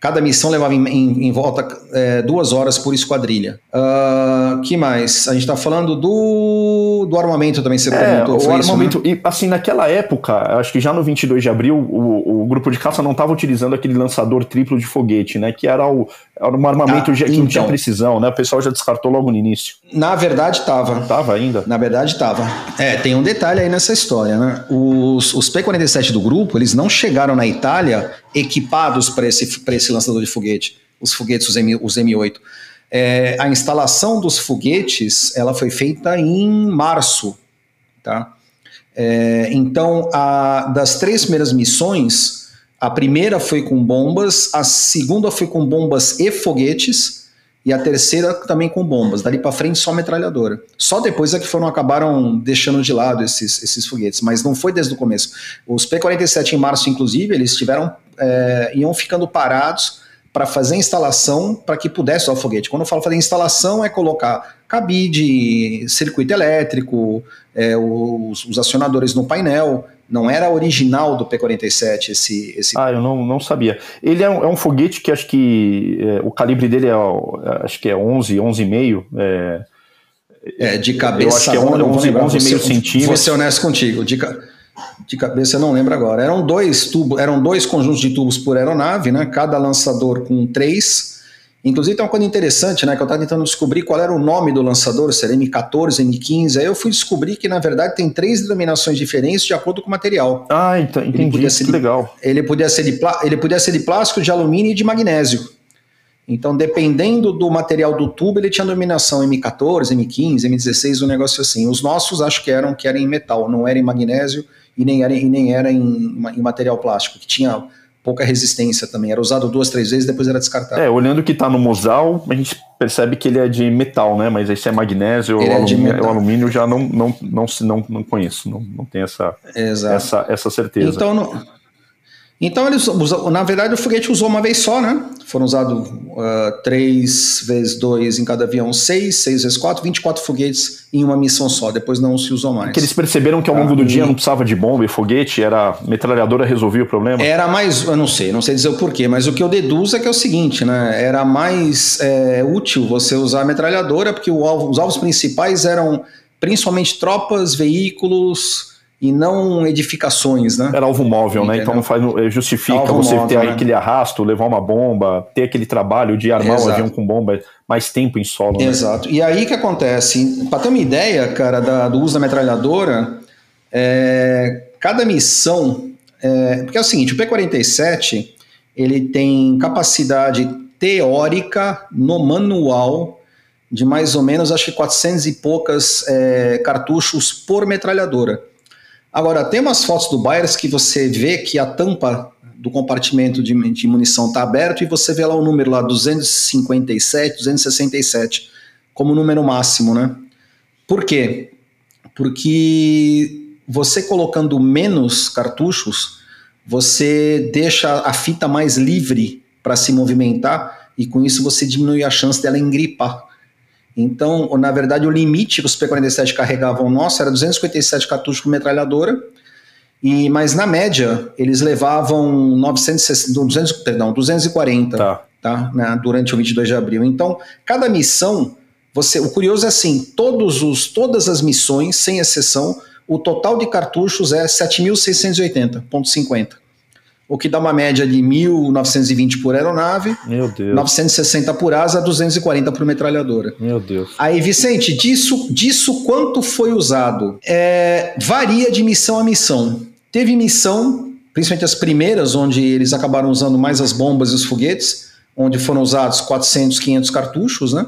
Cada missão levava em, em, em volta é, duas horas por esquadrilha. Uh, que mais? A gente está falando do, do armamento também, você é, perguntou. O armamento, isso, né? e assim, naquela época, acho que já no 22 de abril, o, o grupo de caça não estava utilizando aquele lançador triplo de foguete, né? Que era, o, era um armamento ah, que então, não tinha então. precisão, né? O pessoal já descartou logo no início. Na verdade, estava. Estava ainda? Na verdade, estava. É, tem um detalhe aí nessa história, né? Os, os P-47 do grupo, eles não chegaram na Itália equipados para esse, esse lançador de foguete, os foguetes, os, M, os M8. É, a instalação dos foguetes ela foi feita em março. Tá? É, então, a, das três primeiras missões, a primeira foi com bombas, a segunda foi com bombas e foguetes, e a terceira também com bombas. Dali para frente só metralhadora. Só depois é que foram acabaram deixando de lado esses, esses foguetes, mas não foi desde o começo. Os P-47 em março, inclusive, eles tiveram é, iam ficando parados para fazer instalação para que pudesse o foguete. Quando eu falo fazer instalação, é colocar cabide, circuito elétrico, é, os, os, acionadores no painel. Não era original do P-47 esse, esse. Ah, eu não, não sabia. Ele é um, é um foguete que acho que é, o calibre dele é, acho que é 11, 11,5. É, é, de cabeça. Eu acho que é 11, 11, 11,5 centímetros. Vou ser honesto contigo. De, de cabeça eu não lembro agora. Eram dois tubos, eram dois conjuntos de tubos por aeronave, né? Cada lançador com três. Inclusive tem uma coisa interessante, né? Que eu estava tentando descobrir qual era o nome do lançador, se era M14, M15. Aí eu fui descobrir que, na verdade, tem três denominações diferentes de acordo com o material. Ah, então, entendi. Ele podia ser de, legal. Ele podia, ser de, ele podia ser de plástico, de alumínio e de magnésio. Então, dependendo do material do tubo, ele tinha dominação M14, M15, M16, um negócio assim. Os nossos acho que eram que eram em metal, não era em magnésio e nem era, e nem era em, em material plástico, que tinha pouca resistência também. Era usado duas, três vezes, depois era descartado. É, olhando que está no Mosal, a gente percebe que ele é de metal, né? Mas esse é magnésio, ele o, é alumínio, o alumínio já não, não, não, não, não conheço, não, não tenho essa, essa, essa certeza. Então, não, então, eles usam, na verdade, o foguete usou uma vez só, né? Foram usados uh, 3 vezes 2 em cada avião, 6, 6 vezes 4, 24 foguetes em uma missão só, depois não se usou mais. Que eles perceberam que ao longo do ah, dia não precisava de bomba e foguete, era metralhadora resolvia o problema? Era mais, eu não sei, não sei dizer o porquê, mas o que eu deduzo é que é o seguinte, né? Era mais é, útil você usar a metralhadora, porque alvo, os alvos principais eram principalmente tropas, veículos e não edificações, né? Era alvo móvel, Entendeu? né? Então não faz, eh, justifica alvo você móvel, ter né? aquele arrasto, levar uma bomba, ter aquele trabalho de armar Exato. um avião com bomba mais tempo em solo. Né? Exato. E aí que acontece? Para ter uma ideia, cara, da, do uso da metralhadora, é, cada missão, é, porque é o seguinte, o P-47 ele tem capacidade teórica no manual de mais ou menos, acho que 400 e poucas é, cartuchos por metralhadora. Agora, tem umas fotos do Byers que você vê que a tampa do compartimento de, de munição está aberto e você vê lá o número lá 257, 267 como número máximo, né? Por quê? Porque você colocando menos cartuchos, você deixa a fita mais livre para se movimentar e com isso você diminui a chance dela engripar. Então, na verdade, o limite que os P-47 carregavam nosso era 257 cartuchos por metralhadora, e, mas na média eles levavam 960, 200, perdão, 240 tá. Tá, né, durante o 22 de abril. Então, cada missão, você, o curioso é assim, todos os, todas as missões, sem exceção, o total de cartuchos é 7.680,50 o que dá uma média de 1.920 por aeronave, Meu Deus. 960 por asa, 240 por metralhadora. Meu Deus. Aí, Vicente, disso, disso quanto foi usado? É, varia de missão a missão. Teve missão, principalmente as primeiras, onde eles acabaram usando mais as bombas e os foguetes, onde foram usados 400, 500 cartuchos, né?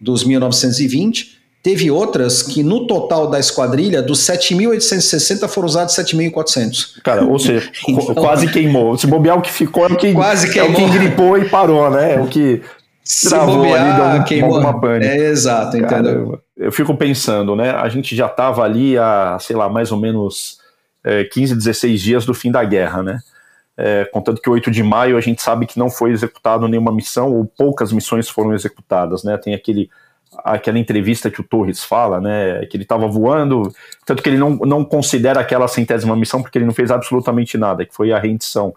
Dos 1920. Teve outras que no total da esquadrilha, dos 7.860 foram usados 7.400. Cara, ou seja, então, quase queimou. Se bobear o que ficou é o que, quase queimou. É o que gripou e parou, né? É o que Se travou bobear, ali, deu queimou. alguma pane. É exato, entendeu? eu fico pensando, né? A gente já estava ali há, sei lá, mais ou menos é, 15, 16 dias do fim da guerra, né? É, contanto que 8 de maio a gente sabe que não foi executado nenhuma missão, ou poucas missões foram executadas, né? Tem aquele aquela entrevista que o Torres fala, né, que ele estava voando, tanto que ele não, não considera aquela centésima missão porque ele não fez absolutamente nada, que foi a rendição,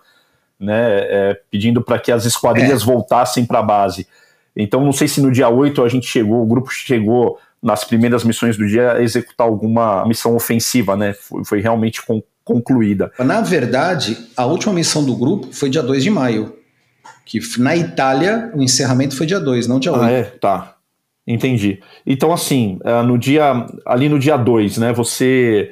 né, é, pedindo para que as esquadrilhas é. voltassem para a base. Então, não sei se no dia 8 a gente chegou, o grupo chegou nas primeiras missões do dia a executar alguma missão ofensiva, né, foi, foi realmente con concluída. Na verdade, a última missão do grupo foi dia 2 de maio, que na Itália o encerramento foi dia 2, não dia 8. Ah, é? Tá. Entendi. Então, assim, é, no dia ali no dia 2, né? Você.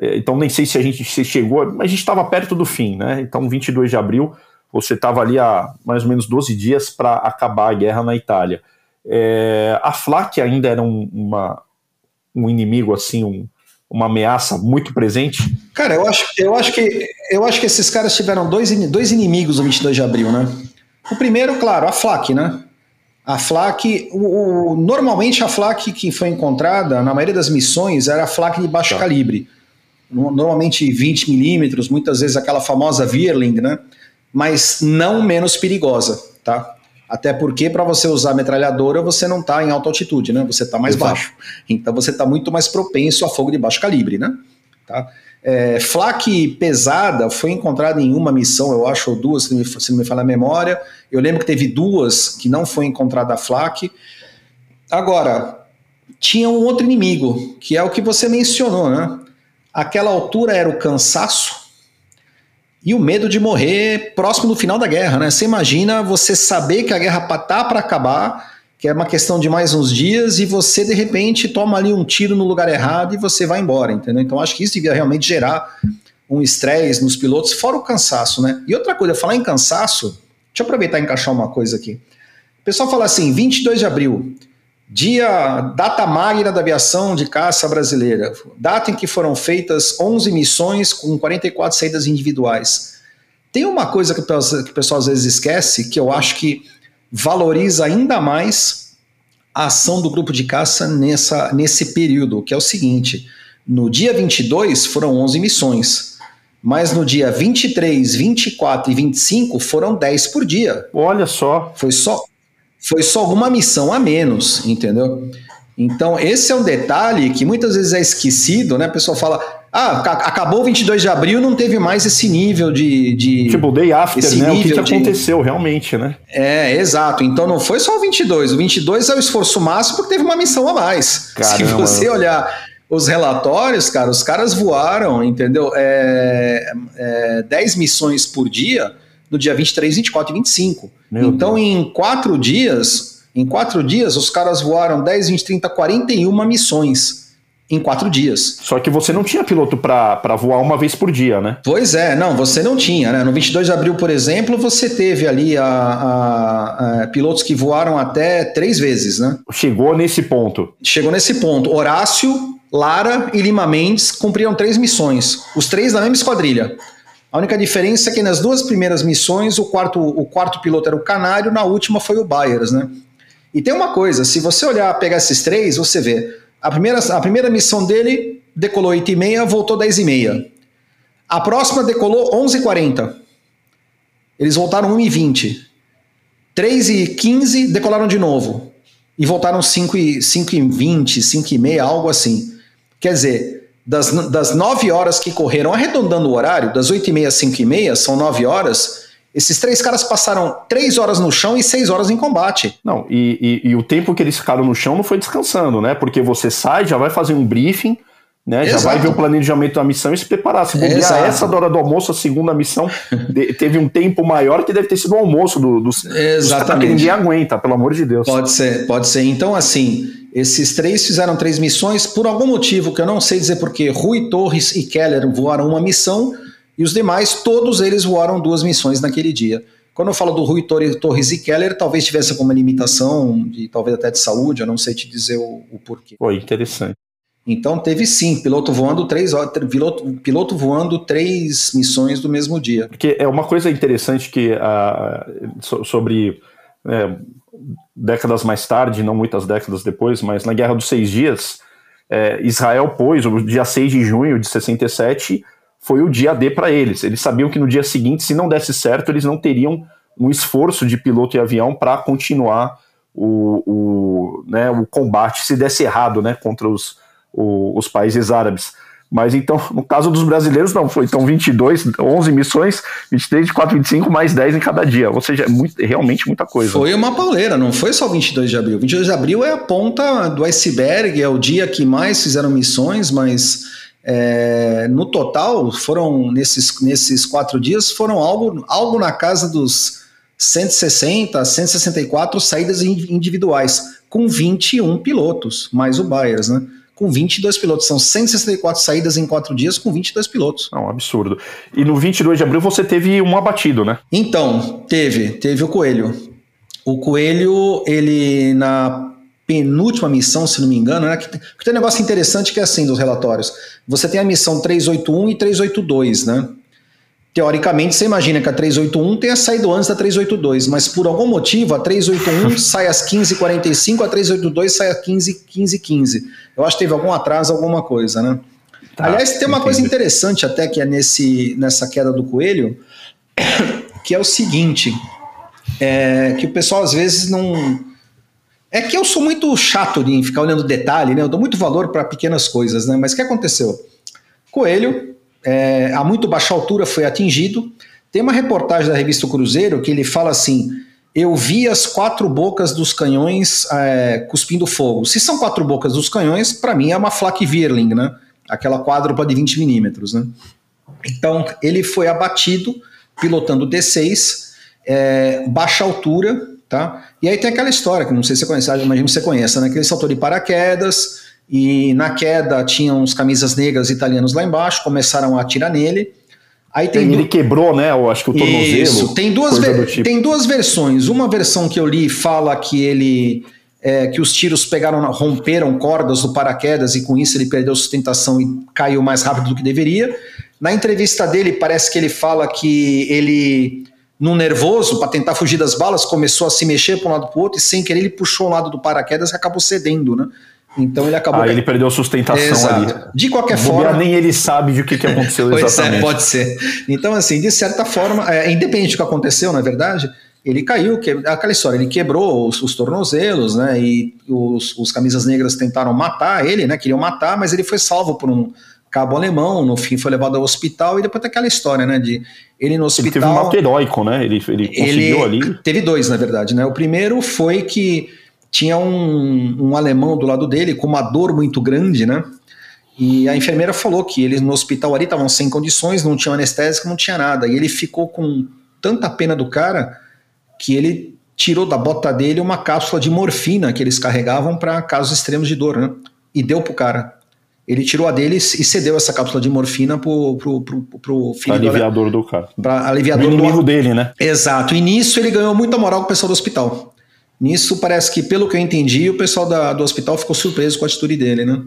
É, então, nem sei se a gente se chegou, mas a gente estava perto do fim, né? Então, 22 de abril, você estava ali há mais ou menos 12 dias para acabar a guerra na Itália. É, a FLAC ainda era um, uma, um inimigo, assim, um, uma ameaça muito presente? Cara, eu acho, eu acho, que, eu acho que esses caras tiveram dois, dois inimigos no 22 de abril, né? O primeiro, claro, a FLAC, né? A FLAC, o, o, normalmente a FLAC que foi encontrada, na maioria das missões, era a FLAC de baixo tá. calibre. Normalmente 20 milímetros, muitas vezes aquela famosa Virling, né? Mas não menos perigosa, tá? Até porque para você usar metralhadora você não está em alta altitude, né? Você está mais Exato. baixo. Então você está muito mais propenso a fogo de baixo calibre, né? Tá? É, flak pesada foi encontrada em uma missão, eu acho, ou duas, se não, me, se não me falar a memória. Eu lembro que teve duas que não foi encontrada a flak. Agora, tinha um outro inimigo, que é o que você mencionou, né? Aquela altura era o cansaço e o medo de morrer próximo do final da guerra, né? Você imagina você saber que a guerra tá para acabar, que é uma questão de mais uns dias, e você de repente toma ali um tiro no lugar errado e você vai embora, entendeu? Então acho que isso devia realmente gerar um estresse nos pilotos, fora o cansaço, né? E outra coisa, falar em cansaço, deixa eu aproveitar e encaixar uma coisa aqui. O pessoal fala assim, 22 de abril, dia, data magna da aviação de caça brasileira, data em que foram feitas 11 missões com 44 saídas individuais. Tem uma coisa que o pessoal às vezes esquece, que eu acho que valoriza ainda mais a ação do grupo de caça nessa, nesse período, que é o seguinte: no dia 22 foram 11 missões, mas no dia 23, 24 e 25 foram 10 por dia. Olha só. Foi só foi só uma missão a menos, entendeu? Então, esse é um detalhe que muitas vezes é esquecido, né? A pessoa fala, ah, acabou o 22 de abril, não teve mais esse nível de. de tipo, day after, né? O que, que de... aconteceu realmente, né? É, exato. Então não foi só o 22. O 22 é o esforço máximo porque teve uma missão a mais. Caramba. Se você olhar os relatórios, cara, os caras voaram, entendeu? É, é, 10 missões por dia no dia 23, 24 e 25. Meu então, Deus. em quatro dias, em quatro dias, os caras voaram 10, 20, 30, 41 missões em quatro dias. Só que você não tinha piloto para voar uma vez por dia, né? Pois é, não, você não tinha, né? No 22 de abril, por exemplo, você teve ali a, a, a, pilotos que voaram até três vezes, né? Chegou nesse ponto. Chegou nesse ponto. Horácio, Lara e Lima Mendes cumpriram três missões, os três na mesma esquadrilha. A única diferença é que nas duas primeiras missões, o quarto, o quarto piloto era o Canário, na última foi o Byers, né? E tem uma coisa, se você olhar, pegar esses três, você vê a primeira, a primeira missão dele decolou 8 e meia, voltou 10 e meia. A próxima decolou 11 e 40. Eles voltaram 1 e 20. 3 e 15 decolaram de novo. E voltaram 5 e, 5 e 20, 5 e meia, algo assim. Quer dizer, das, das 9 horas que correram, arredondando o horário, das 8 e meia às 5 e meia, são 9 horas, esses três caras passaram três horas no chão e seis horas em combate. Não, e, e, e, o tempo que eles ficaram no chão não foi descansando, né? Porque você sai, já vai fazer um briefing, né? Já vai ver o planejamento da missão e se preparar. Se bobear essa da hora do almoço, a segunda missão de, teve um tempo maior que deve ter sido o almoço do, dos, Exatamente. que ninguém aguenta, pelo amor de Deus. Pode ser, pode ser. Então, assim, esses três fizeram três missões, por algum motivo que eu não sei dizer porque, Rui Torres e Keller voaram uma missão e os demais, todos eles voaram duas missões naquele dia. Quando eu falo do Rui Torres e Keller, talvez tivesse alguma limitação, de, talvez até de saúde, eu não sei te dizer o, o porquê. Foi interessante. Então teve sim, piloto voando três piloto, piloto voando três missões do mesmo dia. Porque é uma coisa interessante que uh, sobre é, décadas mais tarde, não muitas décadas depois, mas na Guerra dos Seis Dias, é, Israel pôs, o dia 6 de junho de 67, foi o dia D para eles. Eles sabiam que no dia seguinte, se não desse certo, eles não teriam um esforço de piloto e avião para continuar o, o, né, o combate se desse errado né, contra os, o, os países árabes. Mas então, no caso dos brasileiros, não, foi então 22, 11 missões, 23, 24, 25, mais 10 em cada dia. Ou seja, é muito, realmente muita coisa. Foi uma pauleira, não foi só 22 de abril. 22 de abril é a ponta do iceberg, é o dia que mais fizeram missões, mas é, no total, foram nesses, nesses quatro dias, foram algo, algo na casa dos 160 164 saídas individuais, com 21 pilotos, mais o Byers, né? Com 22 pilotos. São 164 saídas em quatro dias com 22 pilotos. É um absurdo. E no 22 de abril você teve um abatido, né? Então, teve. Teve o Coelho. O Coelho, ele na penúltima missão, se não me engano, né? Que tem, um negócio interessante que é assim dos relatórios. Você tem a missão 381 e 382, né? Teoricamente, você imagina que a 381 tenha saído antes da 382, mas por algum motivo a 381 sai às 15h45, a 382 sai às 15h15. 15, Eu acho que teve algum atraso, alguma coisa, né? Tá, Aliás, tem uma entendi. coisa interessante até que é nesse, nessa queda do coelho, que é o seguinte: é, que o pessoal às vezes não. É que eu sou muito chato em ficar olhando detalhe, né? Eu dou muito valor para pequenas coisas, né? Mas o que aconteceu? Coelho, é, a muito baixa altura, foi atingido. Tem uma reportagem da revista Cruzeiro que ele fala assim: eu vi as quatro bocas dos canhões é, cuspindo fogo. Se são quatro bocas dos canhões, para mim é uma flak Virling, né? Aquela quádrupla de 20 milímetros, né? Então, ele foi abatido pilotando D6, é, baixa altura, tá? E aí tem aquela história, que não sei se você conhece, imagino que você conheça, né? Que ele saltou de paraquedas e na queda tinham uns camisas negras italianos lá embaixo, começaram a atirar nele. Aí tem ele quebrou, né? Eu acho que o tornozelo. Isso. Tem duas, tipo. tem duas versões. Uma versão que eu li fala que ele é, que os tiros pegaram, romperam cordas do paraquedas e com isso ele perdeu sustentação e caiu mais rápido do que deveria. Na entrevista dele parece que ele fala que ele num nervoso para tentar fugir das balas começou a se mexer para um lado para o outro e sem querer ele puxou o lado do paraquedas e acabou cedendo, né? Então ele acabou. Aí ele perdeu a sustentação Exato. ali. De qualquer forma. Nem ele sabe de o que, que aconteceu é, exatamente. É, pode ser. Então, assim, de certa forma, é, independente do que aconteceu, na verdade, ele caiu, que, aquela história, ele quebrou os, os tornozelos, né? E os, os, camisas negras tentaram matar ele, né? Queriam matar, mas ele foi salvo por um cabo alemão, no fim foi levado ao hospital e depois tem aquela história, né? De ele no hospital. Ele teve um ato heróico, né? Ele, ele conseguiu ele, ali. Teve dois, na verdade, né? O primeiro foi que tinha um, um alemão do lado dele com uma dor muito grande, né? E a enfermeira falou que eles no hospital ali estavam sem condições, não tinha anestésico, não tinha nada. E ele ficou com tanta pena do cara que ele tirou da bota dele uma cápsula de morfina que eles carregavam para casos extremos de dor, né? E deu pro cara. Ele tirou a deles e cedeu essa cápsula de morfina pro, pro, pro, pro filho aliviador do, do cara. Pra aliviador o inimigo do... dele, né? Exato. E nisso ele ganhou muita moral com o pessoal do hospital. Nisso parece que, pelo que eu entendi, o pessoal da, do hospital ficou surpreso com a atitude dele, né?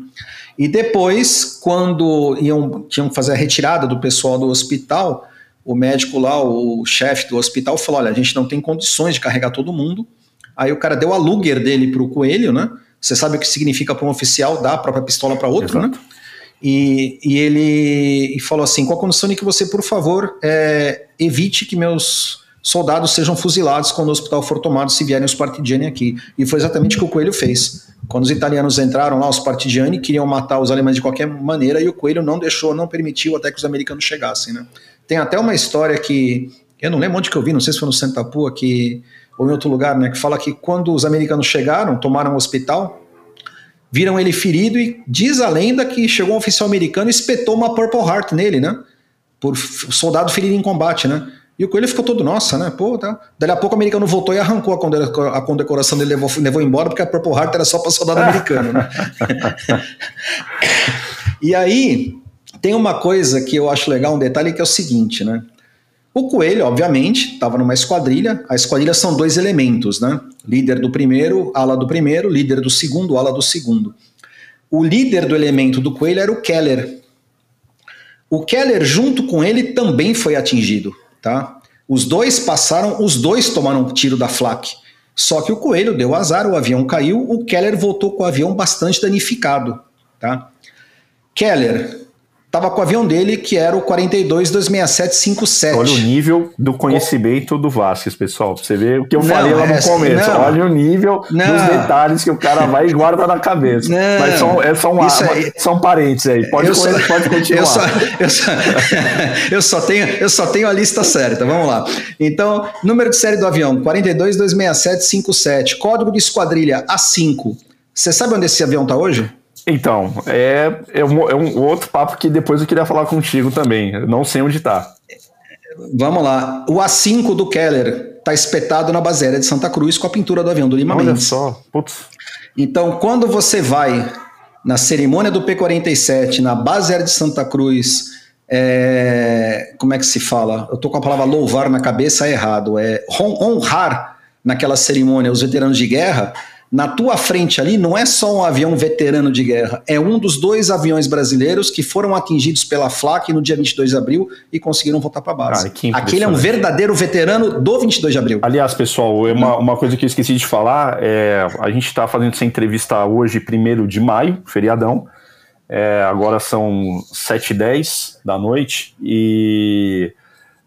E depois, quando iam, tinham que fazer a retirada do pessoal do hospital, o médico lá, o chefe do hospital, falou: olha, a gente não tem condições de carregar todo mundo. Aí o cara deu a Luger dele para o coelho, né? Você sabe o que significa para um oficial dar a própria pistola para outro, né? Exato. né? E, e ele e falou assim: com a condição de que você, por favor, é, evite que meus soldados sejam fuzilados quando o hospital for tomado se vierem os partigiani aqui. E foi exatamente o que o Coelho fez. Quando os italianos entraram lá, os partigiani queriam matar os alemães de qualquer maneira e o Coelho não deixou, não permitiu até que os americanos chegassem. Né? Tem até uma história que, eu não lembro onde que eu vi, não sei se foi no Santa Pua que, ou em outro lugar, né, que fala que quando os americanos chegaram, tomaram o hospital, viram ele ferido e diz a lenda que chegou um oficial americano e espetou uma Purple Heart nele, né? Por soldado ferido em combate, né? E o Coelho ficou todo, nossa, né? Pô, tá. Daí a pouco o americano voltou e arrancou a condecoração dele, levou, levou embora, porque a Purple Heart era só para soldado americano, né? e aí, tem uma coisa que eu acho legal, um detalhe, que é o seguinte, né? O Coelho, obviamente, estava numa esquadrilha. A esquadrilha são dois elementos, né? Líder do primeiro, ala do primeiro, líder do segundo, ala do segundo. O líder do elemento do Coelho era o Keller. O Keller, junto com ele, também foi atingido. Tá? Os dois passaram, os dois tomaram um tiro da flak. Só que o Coelho deu azar, o avião caiu, o Keller voltou com o avião bastante danificado. Tá? Keller, Tava com o avião dele, que era o 42-26757. Olha o nível do conhecimento do Vasquez, pessoal. Pra você ver o que eu não, falei lá no é, começo. Não, Olha o nível não, dos detalhes que o cara vai e guarda na cabeça. Não, Mas são, é, são, aí, são parentes aí. Pode, só, pode continuar. Eu só, eu, só, eu, só tenho, eu só tenho a lista certa. Vamos lá. Então, número de série do avião: 42-26757. Código de esquadrilha A5. Você sabe onde esse avião está hoje? Então, é, é, um, é um outro papo que depois eu queria falar contigo também. Eu não sei onde está. Vamos lá. O A5 do Keller está espetado na base aérea de Santa Cruz com a pintura do avião do Lima Olha Mendes. só. Putz. Então, quando você vai na cerimônia do P-47, na base aérea de Santa Cruz, é, como é que se fala? Eu tô com a palavra louvar na cabeça, é errado. É honrar naquela cerimônia os veteranos de guerra na tua frente ali não é só um avião veterano de guerra, é um dos dois aviões brasileiros que foram atingidos pela FLAC no dia 22 de abril e conseguiram voltar para base. Cara, Aquele é um verdadeiro veterano do 22 de abril. Aliás, pessoal, é uma, uma coisa que eu esqueci de falar, é, a gente está fazendo essa entrevista hoje, 1 de maio, feriadão, é, agora são 7h10 da noite e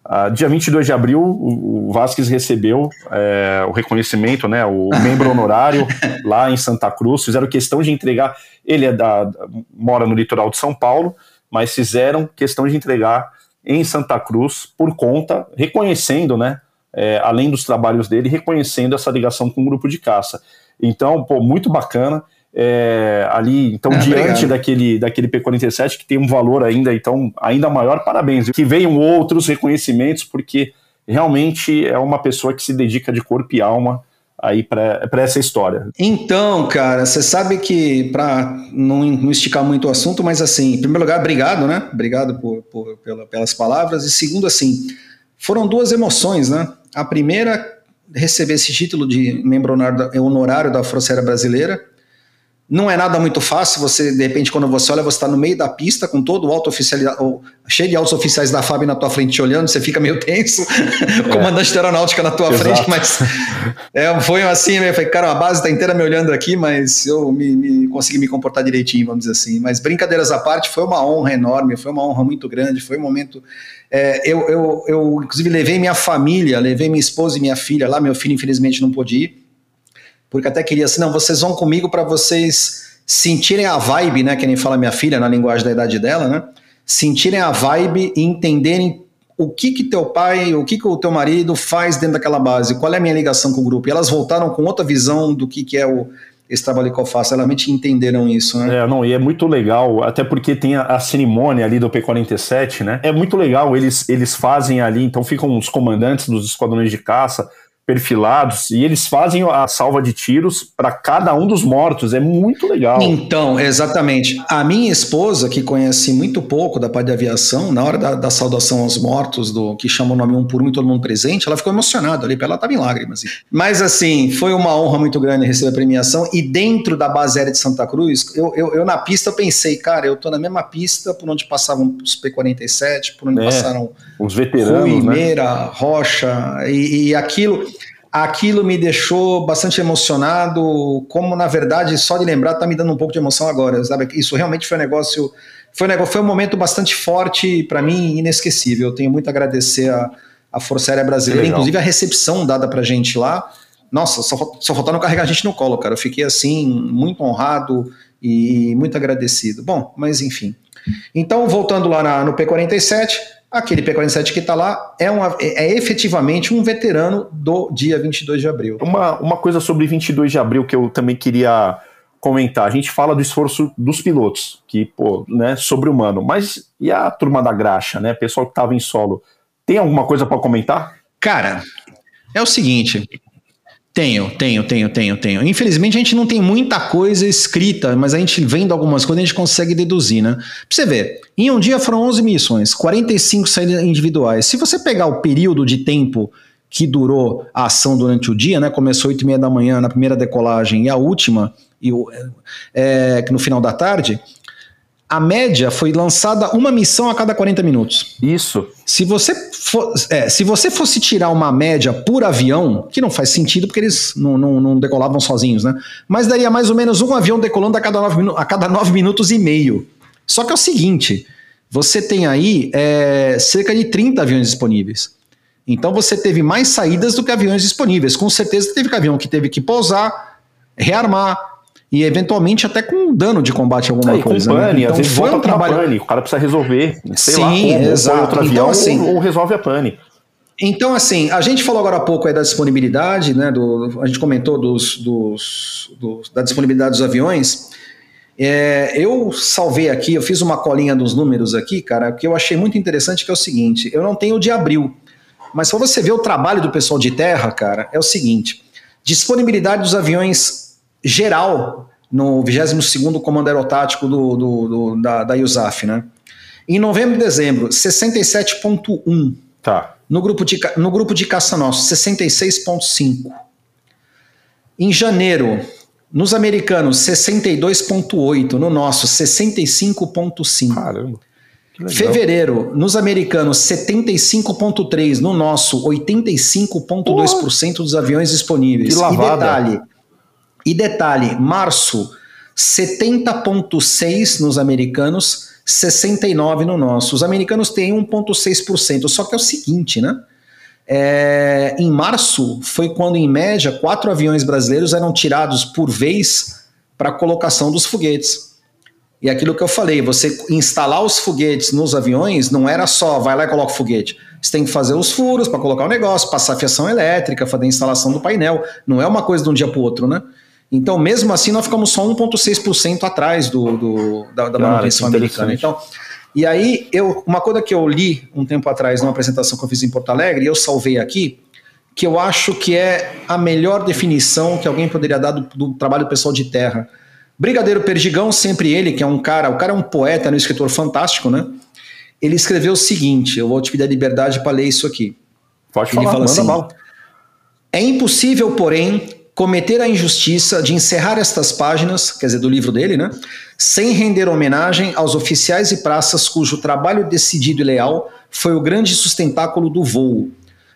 Uh, dia 22 de abril, o, o Vasquez recebeu é, o reconhecimento, né, o membro honorário lá em Santa Cruz. Fizeram questão de entregar. Ele é da, mora no litoral de São Paulo, mas fizeram questão de entregar em Santa Cruz por conta, reconhecendo, né, é, além dos trabalhos dele, reconhecendo essa ligação com o grupo de caça. Então, pô, muito bacana. É, ali, então, é, diante daquele, daquele P47, que tem um valor ainda, então, ainda maior, parabéns. Que venham outros reconhecimentos, porque realmente é uma pessoa que se dedica de corpo e alma aí para essa história. Então, cara, você sabe que, para não, não, esticar muito o assunto, mas assim, em primeiro lugar, obrigado, né? Obrigado por, por pela, pelas palavras. E segundo, assim, foram duas emoções, né? A primeira, receber esse título de membro honorário da Força Aérea Brasileira, não é nada muito fácil, você, de repente, quando você olha, você está no meio da pista com todo o alto oficial, cheio de altos oficiais da FAB na tua frente te olhando, você fica meio tenso, é. comandante da aeronáutica na tua Exato. frente, mas é, foi assim, eu falei, cara, a base está inteira me olhando aqui, mas eu me, me, consegui me comportar direitinho, vamos dizer assim. Mas brincadeiras à parte, foi uma honra enorme, foi uma honra muito grande, foi um momento. É, eu, eu, eu, inclusive, levei minha família, levei minha esposa e minha filha lá, meu filho, infelizmente, não pôde ir porque até queria assim, não, vocês vão comigo para vocês sentirem a vibe, né, que nem fala minha filha na linguagem da idade dela, né? Sentirem a vibe e entenderem o que que teu pai, o que que o teu marido faz dentro daquela base, qual é a minha ligação com o grupo. E elas voltaram com outra visão do que que é o esse trabalho que eu faço, elas realmente entenderam isso, né? É, não, e é muito legal, até porque tem a, a, cerimônia ali do P-47, né? É muito legal, eles, eles fazem ali, então ficam os comandantes dos esquadrões de caça, perfilados e eles fazem a salva de tiros para cada um dos mortos. É muito legal. Então, exatamente. A minha esposa, que conhece muito pouco da parte de aviação, na hora da, da saudação aos mortos, do que chama o nome um por um e todo mundo presente, ela ficou emocionada ali, ela estava em lágrimas. Mas assim, foi uma honra muito grande receber a premiação. E dentro da base aérea de Santa Cruz, eu, eu, eu na pista eu pensei, cara, eu tô na mesma pista por onde passavam os P-47, por onde é, passaram os veteranos, Rui, né? Meira, Rocha, e, e aquilo aquilo me deixou bastante emocionado, como na verdade só de lembrar tá me dando um pouco de emoção agora, sabe? Isso realmente foi um negócio, foi um, negócio, foi um momento bastante forte para mim, inesquecível. Eu tenho muito a agradecer a, a Força Aérea Brasileira, inclusive a recepção dada pra gente lá. Nossa, só, só faltaram carregar a gente no colo, cara. Eu fiquei assim muito honrado e muito agradecido. Bom, mas enfim. Então, voltando lá na, no P47, Aquele P-47 que está lá é, uma, é, é efetivamente um veterano do dia 22 de abril. Uma, uma coisa sobre 22 de abril que eu também queria comentar. A gente fala do esforço dos pilotos, que, pô, né, sobre-humano. Mas e a turma da graxa, né? Pessoal que estava em solo. Tem alguma coisa para comentar? Cara, é o seguinte. Tenho, tenho, tenho, tenho, tenho. Infelizmente a gente não tem muita coisa escrita, mas a gente vendo algumas coisas a gente consegue deduzir, né? Pra você ver, em um dia foram 11 missões, 45 saídas individuais. Se você pegar o período de tempo que durou a ação durante o dia, né? Começou 8 e meia da manhã na primeira decolagem e a última, e o, é, no final da tarde, a média foi lançada uma missão a cada 40 minutos. Isso. Se você, for, é, se você fosse tirar uma média por avião, que não faz sentido porque eles não, não, não, decolavam sozinhos, né? Mas daria mais ou menos um avião decolando a cada nove, a cada nove minutos e meio. Só que é o seguinte: você tem aí é, cerca de 30 aviões disponíveis. Então você teve mais saídas do que aviões disponíveis. Com certeza teve avião que teve que pousar, rearmar, e eventualmente até com dano de combate alguma Aí, coisa. Com pane, né? então, às vezes volta um trabalho... pane, o cara precisa resolver, sei Sim, lá, como, exato. outro avião então, assim, ou, ou, resolve a pane. Então, assim, a gente falou agora há pouco aí da disponibilidade, né? Do, a gente comentou dos, dos, dos da disponibilidade dos aviões. É, eu salvei aqui, eu fiz uma colinha dos números aqui, cara, que eu achei muito interessante, que é o seguinte: eu não tenho o de abril, mas se você ver o trabalho do pessoal de terra, cara, é o seguinte: disponibilidade dos aviões geral no 22º Comando Aerotático do, do, do da, da USAF, né? Em novembro e dezembro, 67.1. Tá. No grupo de, no grupo de caça nosso, 66.5. Em janeiro, nos americanos, 62.8. No nosso, 65.5. Caramba. Fevereiro, nos americanos, 75,3%. No nosso, 85,2% dos aviões disponíveis. Que lavada. E detalhe, e detalhe, março, 70,6 nos americanos, 69 no nosso. Os americanos têm 1,6%. Só que é o seguinte, né? É, em março foi quando, em média, quatro aviões brasileiros eram tirados por vez para colocação dos foguetes. E aquilo que eu falei, você instalar os foguetes nos aviões não era só vai lá e coloca o foguete. Você tem que fazer os furos para colocar o negócio, passar a fiação elétrica, fazer a instalação do painel. Não é uma coisa de um dia para o outro, né? Então, mesmo assim, nós ficamos só 1,6% atrás do, do, da, da manutenção americana. Então, e aí, eu, uma coisa que eu li um tempo atrás numa apresentação que eu fiz em Porto Alegre, e eu salvei aqui, que eu acho que é a melhor definição que alguém poderia dar do, do trabalho pessoal de terra Brigadeiro Perdigão, sempre ele, que é um cara, o cara é um poeta, é um escritor fantástico, né? Ele escreveu o seguinte, eu vou te pedir a liberdade para ler isso aqui. Pode ele falar, fala assim, mal. É impossível, porém, cometer a injustiça de encerrar estas páginas, quer dizer, do livro dele, né? Sem render homenagem aos oficiais e praças cujo trabalho decidido e leal foi o grande sustentáculo do voo.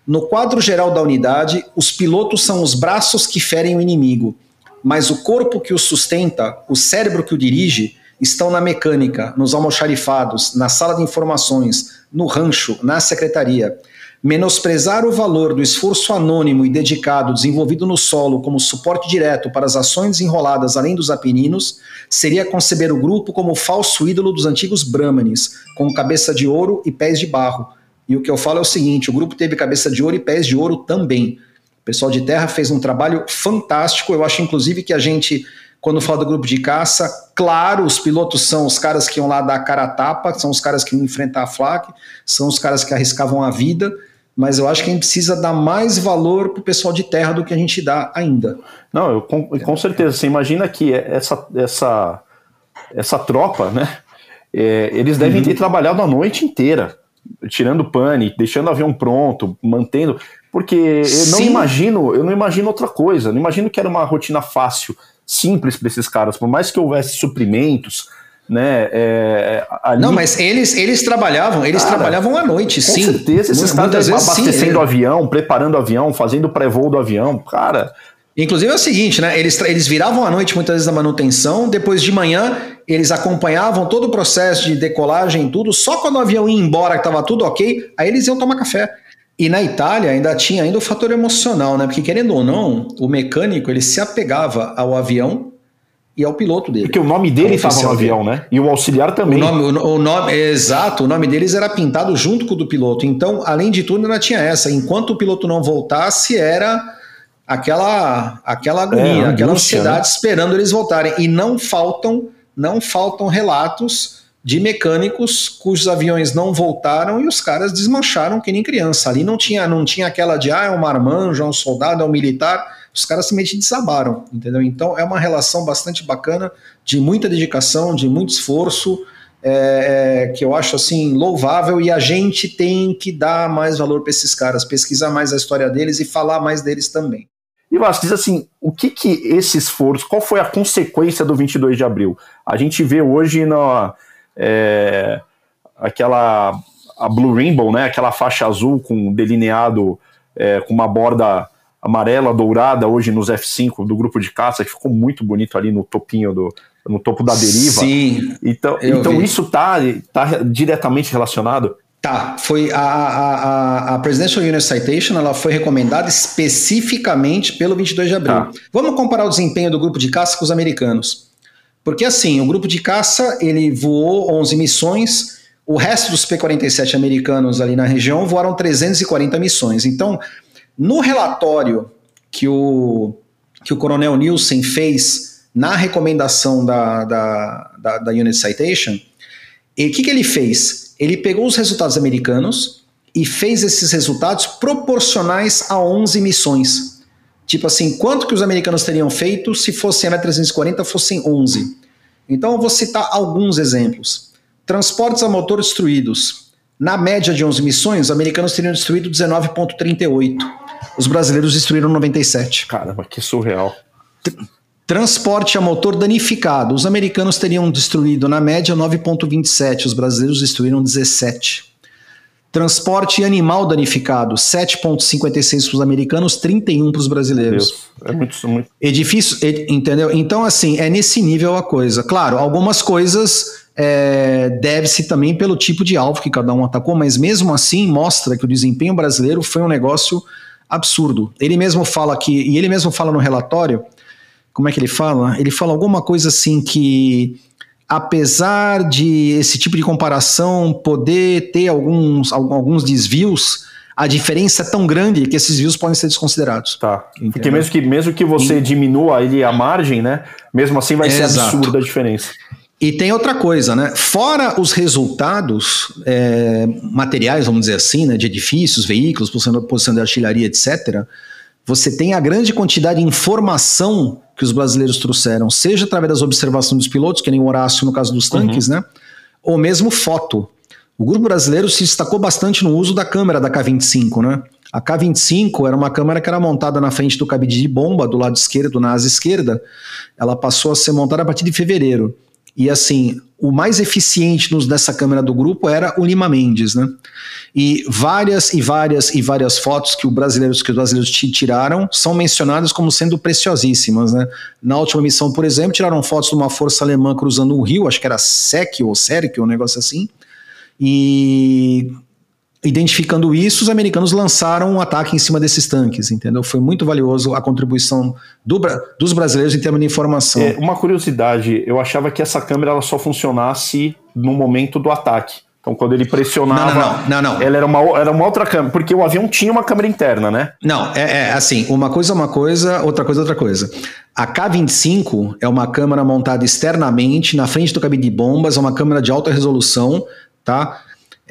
No quadro geral da unidade, os pilotos são os braços que ferem o inimigo mas o corpo que o sustenta, o cérebro que o dirige, estão na mecânica, nos almoxarifados, na sala de informações, no rancho, na secretaria. Menosprezar o valor do esforço anônimo e dedicado desenvolvido no solo como suporte direto para as ações enroladas além dos apeninos seria conceber o grupo como o falso ídolo dos antigos brahmanes, com cabeça de ouro e pés de barro. E o que eu falo é o seguinte: o grupo teve cabeça de ouro e pés de ouro também. O pessoal de terra fez um trabalho fantástico. Eu acho, inclusive, que a gente, quando fala do grupo de caça, claro, os pilotos são os caras que iam lá dar cara a tapa, são os caras que iam enfrentar a FLAC, são os caras que arriscavam a vida. Mas eu acho que a gente precisa dar mais valor para o pessoal de terra do que a gente dá ainda. Não, eu, com, com certeza. Você imagina que essa, essa, essa tropa, né? É, eles devem uhum. ter trabalhado a noite inteira tirando pane, deixando o avião pronto, mantendo. Porque eu não Sim. imagino, eu não imagino outra coisa. Não imagino que era uma rotina fácil, simples para esses caras. Por mais que houvesse suprimentos, né? É, ali... Não, mas eles, eles trabalhavam, eles cara, trabalhavam à noite, com sim. Com certeza, esses caras abastecendo o avião, preparando o avião, fazendo pré-voo do avião, cara. Inclusive é o seguinte, né? Eles, eles viravam à noite muitas vezes da manutenção, depois de manhã eles acompanhavam todo o processo de decolagem, tudo, só quando o avião ia embora, que estava tudo ok, aí eles iam tomar café. E na Itália ainda tinha ainda o fator emocional, né? Porque querendo ou não, o mecânico ele se apegava ao avião e ao piloto dele. Porque o nome dele estava no avião, né? E o auxiliar também. O nome, o, o nome, exato, o nome deles era pintado junto com o do piloto. Então, além de tudo, ainda tinha essa. Enquanto o piloto não voltasse, era aquela aquela agonia, é, aquela ansiedade né? esperando eles voltarem. E não faltam, não faltam relatos de mecânicos cujos aviões não voltaram e os caras desmancharam que nem criança. Ali não tinha, não tinha aquela de ah, é um marmanjo, é um soldado, é um militar. Os caras simplesmente desabaram, entendeu? Então é uma relação bastante bacana, de muita dedicação, de muito esforço, é, é, que eu acho assim louvável e a gente tem que dar mais valor para esses caras, pesquisar mais a história deles e falar mais deles também. E Vasco, diz assim, o que que esse esforço, qual foi a consequência do 22 de abril? A gente vê hoje na, é, aquela a Blue Rainbow, né, aquela faixa azul com delineado é, com uma borda amarela, dourada, hoje nos F5 do grupo de caça, que ficou muito bonito ali no topinho do, no topo da deriva. Sim. Então, então isso está tá diretamente relacionado? Tá, foi a, a, a Presidential Unit Citation, ela foi recomendada especificamente pelo 22 de abril. Tá. Vamos comparar o desempenho do grupo de caça com os americanos. Porque assim, o grupo de caça, ele voou 11 missões, o resto dos P-47 americanos ali na região voaram 340 missões. Então, no relatório que o, que o Coronel Nielsen fez na recomendação da, da, da, da Unit Citation, o que, que ele fez? Ele pegou os resultados americanos e fez esses resultados proporcionais a 11 missões. Tipo assim, quanto que os americanos teriam feito se fossem a 340 fossem 11? Então eu vou citar alguns exemplos. Transportes a motor destruídos. Na média de 11 missões, os americanos teriam destruído 19,38. Os brasileiros destruíram 97. Caramba, que surreal. Transporte a motor danificado. Os americanos teriam destruído, na média, 9,27. Os brasileiros destruíram 17. Transporte animal danificado, 7,56 para os americanos, 31 para os brasileiros. É muito, muito. Edifício, ed, entendeu? Então, assim, é nesse nível a coisa. Claro, algumas coisas é, deve-se também pelo tipo de alvo que cada um atacou, mas mesmo assim mostra que o desempenho brasileiro foi um negócio absurdo. Ele mesmo fala que, e ele mesmo fala no relatório, como é que ele fala? Ele fala alguma coisa assim que apesar de esse tipo de comparação poder ter alguns, alguns desvios, a diferença é tão grande que esses desvios podem ser desconsiderados. Tá. Entendeu? Porque mesmo que, mesmo que você diminua ele a margem, né? Mesmo assim vai ser Exato. absurda a diferença. E tem outra coisa, né? Fora os resultados é, materiais, vamos dizer assim, né, de edifícios, veículos, posição, de artilharia, etc., você tem a grande quantidade de informação que os brasileiros trouxeram, seja através das observações dos pilotos, que nem o Horácio no caso dos tanques, uhum. né? Ou mesmo foto. O grupo brasileiro se destacou bastante no uso da câmera da K-25, né? A K-25 era uma câmera que era montada na frente do cabide de bomba, do lado esquerdo, na asa esquerda. Ela passou a ser montada a partir de fevereiro. E assim, o mais eficiente nos, dessa câmera do grupo era o Lima Mendes, né? E várias e várias e várias fotos que, o brasileiros, que os brasileiros tiraram são mencionadas como sendo preciosíssimas, né? Na última missão, por exemplo, tiraram fotos de uma força alemã cruzando um rio, acho que era SEC ou SERC, um negócio assim. E Identificando isso, os americanos lançaram um ataque em cima desses tanques, entendeu? Foi muito valioso a contribuição do, dos brasileiros em termos de informação. É, uma curiosidade, eu achava que essa câmera ela só funcionasse no momento do ataque. Então, quando ele pressionava, não, não, não, não, ela era uma, era uma outra câmera, porque o avião tinha uma câmera interna, né? Não, é, é assim, uma coisa é uma coisa, outra coisa é outra coisa. A K-25 é uma câmera montada externamente na frente do cabine de bombas, é uma câmera de alta resolução, tá?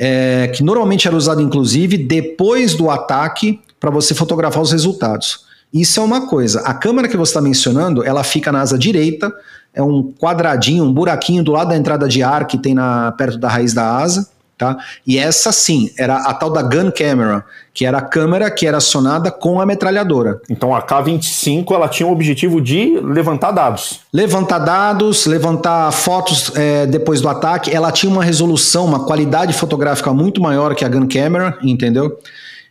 É, que normalmente era usado inclusive depois do ataque para você fotografar os resultados. Isso é uma coisa. A câmera que você está mencionando, ela fica na asa direita, é um quadradinho, um buraquinho do lado da entrada de ar que tem na, perto da raiz da asa. Tá? E essa sim, era a tal da gun camera, que era a câmera que era acionada com a metralhadora. Então a K25 ela tinha o objetivo de levantar dados. Levantar dados, levantar fotos é, depois do ataque. Ela tinha uma resolução, uma qualidade fotográfica muito maior que a gun camera, entendeu?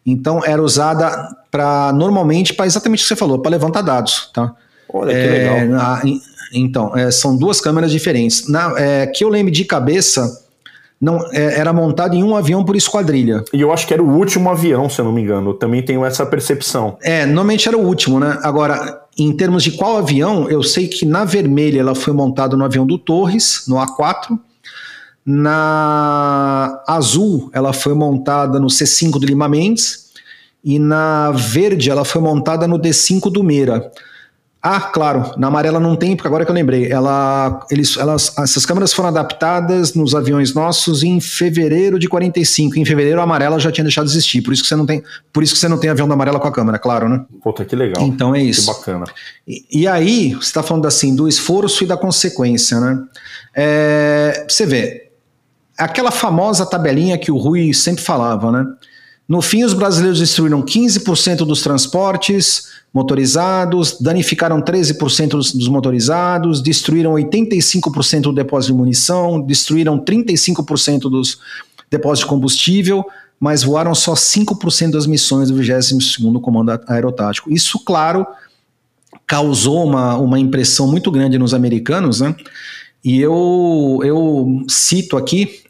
Então era usada para normalmente para exatamente o que você falou, para levantar dados, tá? Olha que é, legal. Então é, são duas câmeras diferentes. Na, é, que eu lembro de cabeça não é, era montado em um avião por esquadrilha. E eu acho que era o último avião, se eu não me engano. Eu também tenho essa percepção. É, normalmente era o último, né? Agora, em termos de qual avião, eu sei que na vermelha ela foi montada no avião do Torres, no A4. Na azul, ela foi montada no C5 do Lima Mendes. E na verde, ela foi montada no D5 do Meira. Ah, claro, na amarela não tem, porque agora que eu lembrei, ela, eles, elas, essas câmeras foram adaptadas nos aviões nossos em fevereiro de 45. Em fevereiro a amarela já tinha deixado de existir, por isso que você não tem, por isso que você não tem avião da amarela com a câmera, claro, né? Puta, que legal. Então é isso. Que bacana. E, e aí, você está falando assim, do esforço e da consequência, né? É, você vê, aquela famosa tabelinha que o Rui sempre falava, né? No fim, os brasileiros destruíram 15% dos transportes motorizados, danificaram 13% dos, dos, motorizados, destruíram 85% do depósito de munição, destruíram 35% dos depósitos de combustível, mas voaram só 5% das missões do 22º Comando Aerotático. Isso, claro, causou uma, uma impressão muito grande nos americanos, né? E eu, eu cito aqui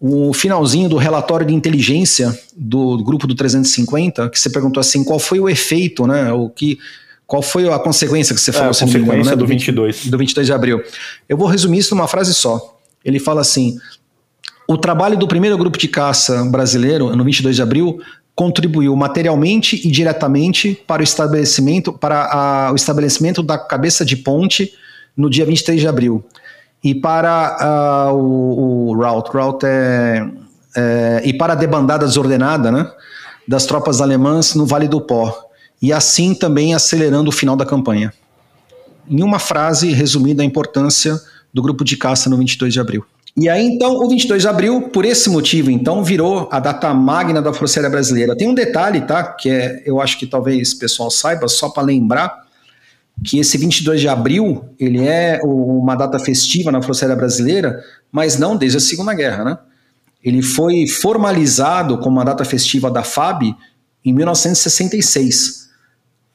o finalzinho do relatório de inteligência do grupo do 350, que você perguntou assim, qual foi o efeito, né? O que, qual foi a consequência que você falou? É, a consequência engano, né? do 22. Do 22 de abril. Eu vou resumir isso numa frase só. Ele fala assim: o trabalho do primeiro grupo de caça brasileiro, no 22 de abril, contribuiu materialmente e diretamente para o estabelecimento, para a, o estabelecimento da cabeça de ponte no dia 23 de abril e para uh, o, o, route, route é, é, e para a debandada desordenada, né, das tropas alemãs no Vale do Pó, e assim também acelerando o final da campanha. Em uma frase resumida a importância do grupo de caça no 22 de abril. E aí, então, o 22 de abril, por esse motivo, então, virou a data magna da Força Aérea Brasileira. Tem um detalhe, tá? Que é, eu acho que talvez o pessoal saiba, só para lembrar, que esse 22 de abril ele é uma data festiva na Aérea Brasileira, mas não desde a Segunda Guerra, né? Ele foi formalizado como uma data festiva da FAB em 1966,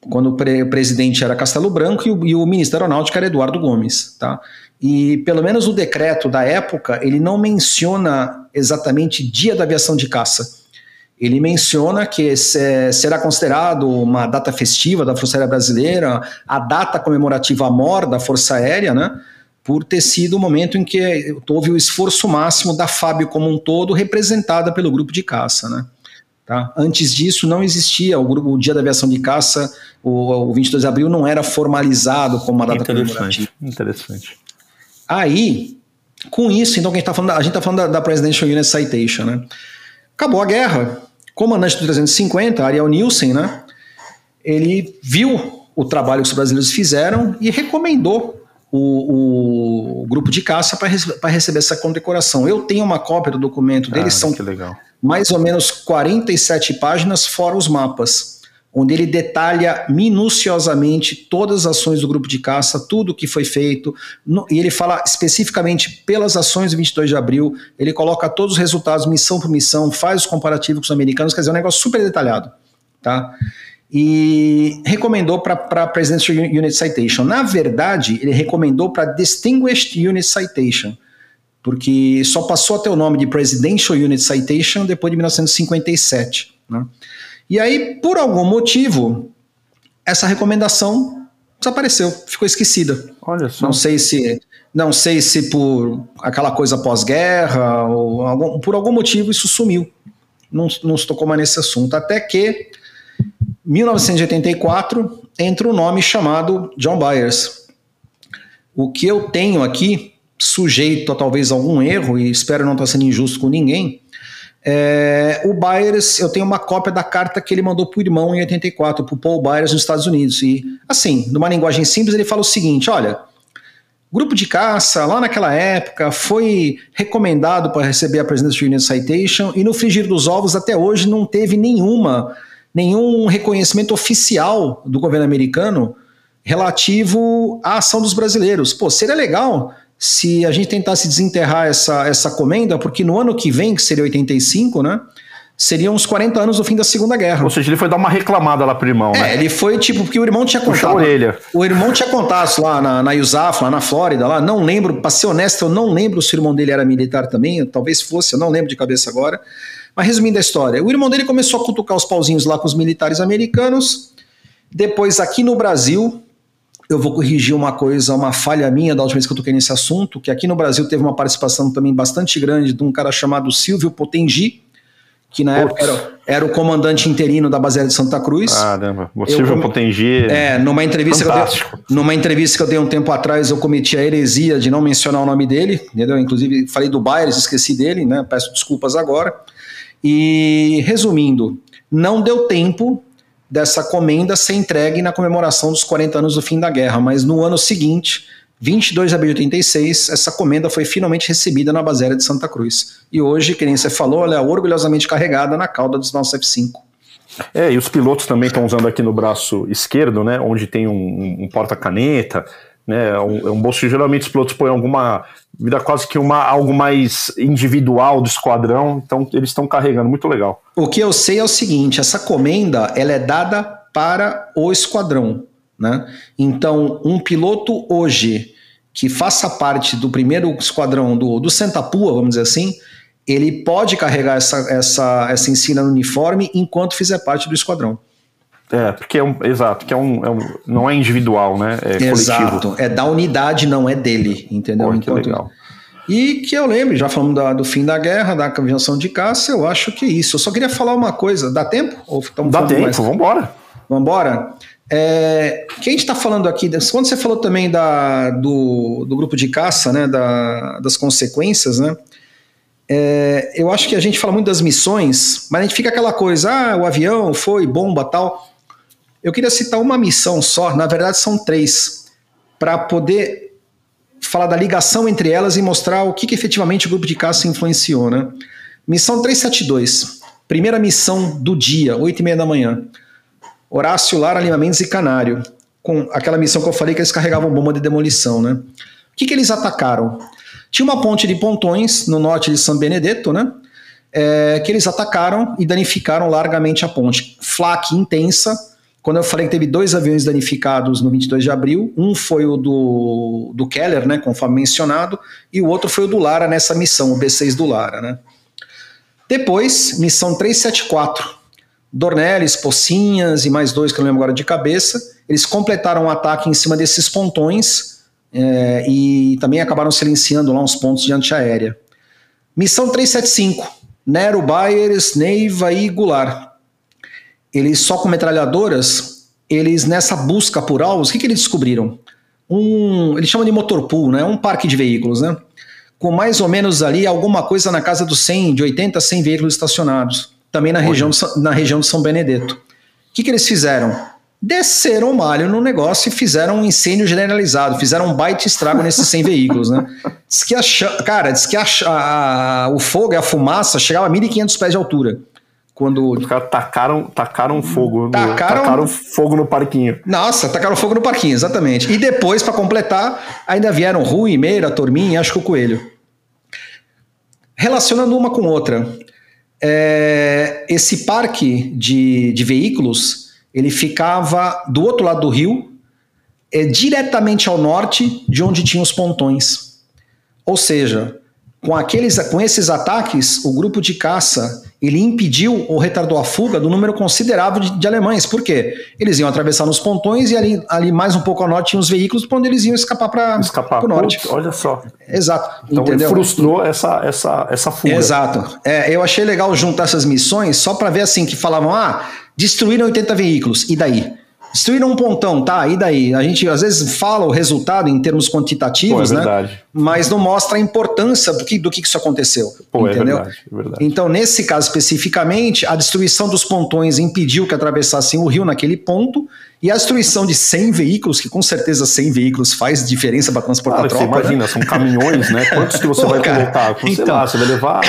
quando o, pre o presidente era Castelo Branco e o, e o, ministro da Aeronáutica era Eduardo Gomes, tá? E pelo menos o decreto da época, ele não menciona exatamente dia da aviação de caça. Ele menciona que será considerado uma data festiva da Força Aérea Brasileira, a data comemorativa à morte da Força Aérea, né? Por ter sido o momento em que houve o esforço máximo da FAB como um todo, representada pelo grupo de caça, né? Tá? Antes disso, não existia o, grupo, o Dia da Aviação de Caça, o, o 22 de abril não era formalizado como uma data interessante, comemorativa. Interessante. Aí, com isso, então, a gente está falando, a gente tá falando da, da Presidential Unit Citation, né? Acabou a guerra, comandante do 350, Ariel Nielsen, né? Ele viu o trabalho que os brasileiros fizeram e recomendou o, o grupo de caça para receber essa condecoração. Eu tenho uma cópia do documento deles, ah, são mais ou menos 47 páginas, fora os mapas onde ele detalha minuciosamente todas as ações do grupo de caça, tudo o que foi feito, no, e ele fala especificamente pelas ações do 22 de abril, ele coloca todos os resultados, missão por missão, faz os comparativos com os americanos, quer dizer, é um negócio super detalhado, tá? E recomendou para Presidential Unit Citation. Na verdade, ele recomendou para Distinguished Unit Citation, porque só passou a ter o nome de Presidential Unit Citation depois de 1957, né? E aí, por algum motivo, essa recomendação desapareceu, ficou esquecida. Olha só. Não sei se não sei se por aquela coisa pós-guerra ou algum, por algum motivo isso sumiu. Não, não se tocou mais nesse assunto. Até que 1984 entra um nome chamado John Byers. O que eu tenho aqui, sujeito a talvez algum erro, e espero não estar sendo injusto com ninguém, é, o Byers, eu tenho uma cópia da carta que ele mandou para o irmão em 84, para o Paul Byers nos Estados Unidos. E, assim, numa linguagem simples, ele fala o seguinte: olha, grupo de caça, lá naquela época, foi recomendado para receber a Presidential Union Citation e no frigir dos ovos até hoje não teve nenhuma, nenhum reconhecimento oficial do governo americano relativo à ação dos brasileiros. Pô, seria legal se a gente tentasse desenterrar essa, essa comenda, porque no ano que vem, que seria 85, né? Seriam uns 40 anos do fim da Segunda Guerra. Ou seja, ele foi dar uma reclamada lá pro irmão, é, né? ele foi tipo, porque o irmão tinha contado. a orelha. O irmão tinha contado lá na, na USAF, lá na Flórida, lá. Não lembro, pra ser honesto, eu não lembro se o irmão dele era militar também, talvez fosse, eu não lembro de cabeça agora. Mas resumindo a história, o irmão dele começou a cutucar os pauzinhos lá com os militares americanos. Depois, aqui no Brasil, eu vou corrigir uma coisa, uma falha minha da última vez que eu toquei nesse assunto, que aqui no Brasil teve uma participação também bastante grande de um cara chamado Silvio Potengi, que na época era, era, o comandante interino da Base de Santa Cruz. Caramba, o Silvio. Potengi. É, numa entrevista, que eu dei, numa entrevista que eu dei um tempo atrás, eu cometi a heresia de não mencionar o nome dele, entendeu? Inclusive, falei do Bayers, esqueci dele, né? Peço desculpas agora. E, resumindo, não deu tempo dessa comenda ser entregue na comemoração dos 40 anos do fim da guerra, mas no ano seguinte, 22 de abril de 86, essa comenda foi finalmente recebida na Baséria de Santa Cruz. E hoje, que nem você falou, ela é orgulhosamente carregada na cauda dos nossos F-5. É, e os pilotos também estão usando aqui no braço esquerdo, né, onde tem um, um porta-caneta, né, é um, é um bolso que geralmente os pilotos põem alguma vida quase que uma algo mais individual do esquadrão, então eles estão carregando, muito legal. O que eu sei é o seguinte, essa comenda ela é dada para o esquadrão, né? Então, um piloto hoje que faça parte do primeiro esquadrão do, do Pua, vamos dizer assim, ele pode carregar essa, essa, essa ensina no uniforme enquanto fizer parte do esquadrão. É, porque é um. Exato, que é um, é um não é individual, né? É exato, coletivo. é da unidade, não é dele, entendeu? Pô, Enquanto, legal. E que eu lembro, já falamos da, do fim da guerra, da aviação de caça, eu acho que é isso. Eu só queria falar uma coisa. Dá tempo? Ou Dá tempo, mais? vambora. Vambora? É, que a gente está falando aqui, quando você falou também da, do, do grupo de caça, né, da, das consequências, né, é, eu acho que a gente fala muito das missões, mas a gente fica aquela coisa, ah, o avião foi, bomba, tal. Eu queria citar uma missão só, na verdade são três, para poder falar da ligação entre elas e mostrar o que, que efetivamente o grupo de caça influenciou. Né? Missão 372, primeira missão do dia, 8 e meia da manhã. Horácio, Lara, Lima e Canário, com aquela missão que eu falei que eles carregavam bomba de demolição. Né? O que, que eles atacaram? Tinha uma ponte de pontões no norte de São Benedetto, né? É, que eles atacaram e danificaram largamente a ponte. Flaque intensa, quando eu falei que teve dois aviões danificados no 22 de abril, um foi o do, do Keller, né, conforme mencionado, e o outro foi o do Lara nessa missão, o B6 do Lara. Né. Depois, missão 374, Dornelles, Pocinhas e mais dois que eu não lembro agora de cabeça, eles completaram o um ataque em cima desses pontões é, e também acabaram silenciando lá uns pontos de antiaérea. Missão 375, Nero, Bayers, Neiva e Goulart eles só com metralhadoras, eles nessa busca por alvos, o que, que eles descobriram? Um, eles chamam de motor pool, né? Um parque de veículos, né? Com mais ou menos ali alguma coisa na casa dos 100, de 80 a 100 veículos estacionados, também na, região, na região de São Benedetto. O que, que eles fizeram? Desceram o malho no negócio e fizeram um incêndio generalizado, fizeram um baita estrago nesses 100 veículos, né? Diz que a, cara, diz que a, a, o fogo e a fumaça chegava a 1.500 pés de altura quando. Os caras tacaram, tacaram fogo. Tacaram, no, tacaram fogo no parquinho. Nossa, tacaram fogo no parquinho, exatamente. E depois, para completar, ainda vieram Rui, Meira, Tormin e acho que o Coelho. Relacionando uma com outra. É, esse parque de, de veículos ele ficava do outro lado do rio, é, diretamente ao norte de onde tinham os pontões. Ou seja, com, aqueles, com esses ataques, o grupo de caça ele impediu ou retardou a fuga do número considerável de, de, alemães. Por quê? Eles iam atravessar nos pontões e ali, ali mais um pouco ao norte tinham os veículos para onde eles iam escapar para o norte. olha só. Exato. Então entendeu? ele frustrou essa, essa, essa fuga. Exato. É, eu achei legal juntar essas missões só para ver assim que falavam, ah, destruíram 80 veículos. E daí? Destruíram um pontão, tá? E daí? A gente às vezes fala o resultado em termos quantitativos, Pô, é né? Mas não mostra a importância do que, do que isso aconteceu. Pô, é entendeu? É verdade, é verdade. Então, nesse caso especificamente, a destruição dos pontões impediu que atravessassem o rio naquele ponto, e a destruição de 100 veículos, que com certeza 100 veículos faz diferença para transportar claro, tropa. Você imagina, né? são caminhões, né? Quantos que você Pô, vai cara, colocar? Então, sei lá, você vai levar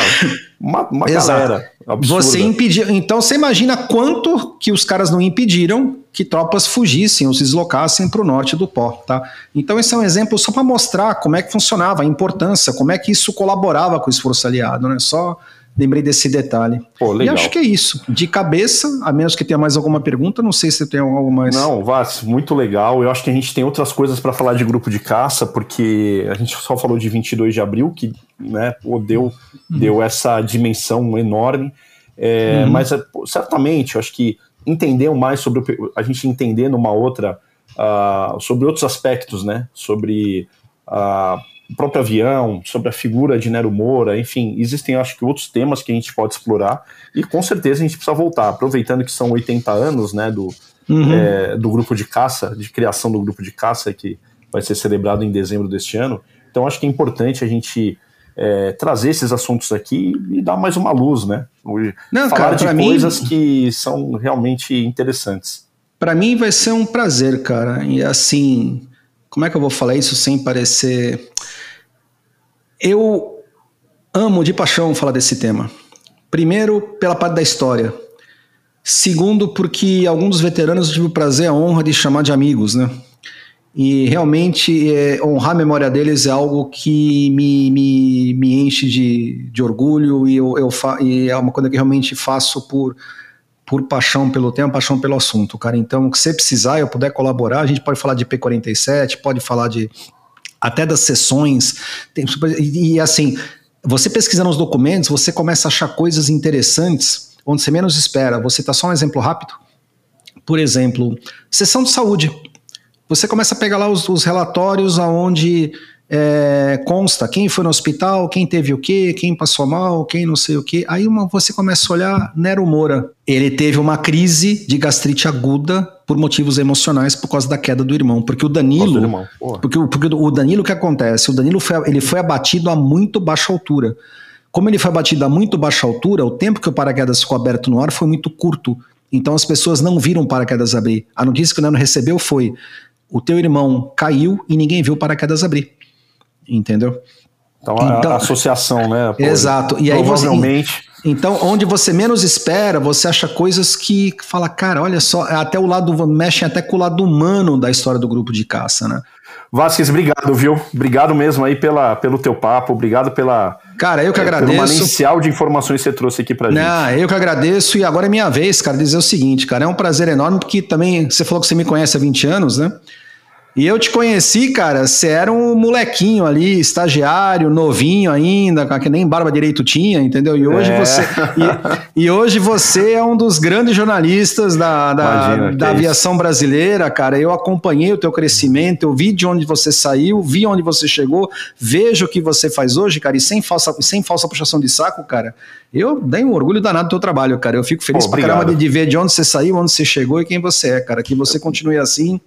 uma, uma galera. Absurda. Você impediu. Então você imagina quanto que os caras não impediram que tropas fugissem ou se deslocassem para o norte do pó, tá? Então esse é um exemplo só para mostrar como é que funcionava, a importância, como é que isso colaborava com o esforço aliado, né? Só lembrei desse detalhe. Pô, legal. E acho que é isso. De cabeça, a menos que tenha mais alguma pergunta, não sei se tem algo mais. Não, Vaz, muito legal. Eu acho que a gente tem outras coisas para falar de grupo de caça, porque a gente só falou de 22 de abril, que né, deu, deu essa dimensão enorme. É, uhum. Mas é, certamente, eu acho que entender mais sobre a gente entender numa outra uh, sobre outros aspectos, né? Sobre uh, o próprio avião, sobre a figura de Nero Moura, enfim, existem acho que outros temas que a gente pode explorar e com certeza a gente precisa voltar, aproveitando que são 80 anos, né, do, uhum. é, do grupo de caça, de criação do grupo de caça que vai ser celebrado em dezembro deste ano. Então acho que é importante a gente é, trazer esses assuntos aqui e dar mais uma luz, né? Não, Falar cara, de coisas mim, que são realmente interessantes. Para mim vai ser um prazer, cara. E assim, como é que eu vou falar isso sem parecer. Eu amo de paixão falar desse tema. Primeiro, pela parte da história. Segundo, porque alguns dos veteranos eu tive o prazer, a honra de chamar de amigos, né? E realmente é, honrar a memória deles é algo que me, me, me enche de, de orgulho e, eu, eu e é uma coisa que realmente faço por, por paixão pelo tema, paixão pelo assunto, cara. Então, se você precisar, eu puder colaborar, a gente pode falar de P47, pode falar de até das sessões. Tem, e, e assim, você pesquisando os documentos, você começa a achar coisas interessantes onde você menos espera. Você está só um exemplo rápido. Por exemplo, sessão de saúde você começa a pegar lá os, os relatórios aonde é, consta quem foi no hospital, quem teve o quê, quem passou mal, quem não sei o quê. Aí uma, você começa a olhar Nero Moura. Ele teve uma crise de gastrite aguda por motivos emocionais por causa da queda do irmão. Porque o Danilo. Irmão, porque, porque o Danilo, o que acontece? O Danilo foi, ele foi abatido a muito baixa altura. Como ele foi abatido a muito baixa altura, o tempo que o paraquedas ficou aberto no ar foi muito curto. Então as pessoas não viram o paraquedas abrir. A notícia que o Nano recebeu foi: o teu irmão caiu e ninguém viu o paraquedas abrir. Entendeu? Então, então a, associação, né? Pô, exato. E aí provavelmente. Você, então, onde você menos espera, você acha coisas que fala, cara, olha só, até o lado mexem até com o lado humano da história do grupo de caça, né? Vasquez, obrigado, viu? Obrigado mesmo aí pela, pelo teu papo, obrigado pela. Cara, eu que agradeço. Pelo manancial de informações que você trouxe aqui pra gente. Não, eu que agradeço e agora é minha vez, cara, dizer o seguinte, cara, é um prazer enorme porque também você falou que você me conhece há 20 anos, né? E eu te conheci, cara, você era um molequinho ali, estagiário, novinho ainda, que nem barba direito tinha, entendeu? E hoje é. você e, e, hoje você é um dos grandes jornalistas da, da, Imagina, da aviação brasileira, cara. Eu acompanhei o teu crescimento, eu vi de onde você saiu, vi onde você chegou, vejo o que você faz hoje, cara, e sem falsa, sem falsa puxação de saco, cara. Eu dei um orgulho danado do teu trabalho, cara. Eu fico feliz Pô, pra caramba de, de ver de onde você saiu, onde você chegou e quem você é, cara. Que você continue assim.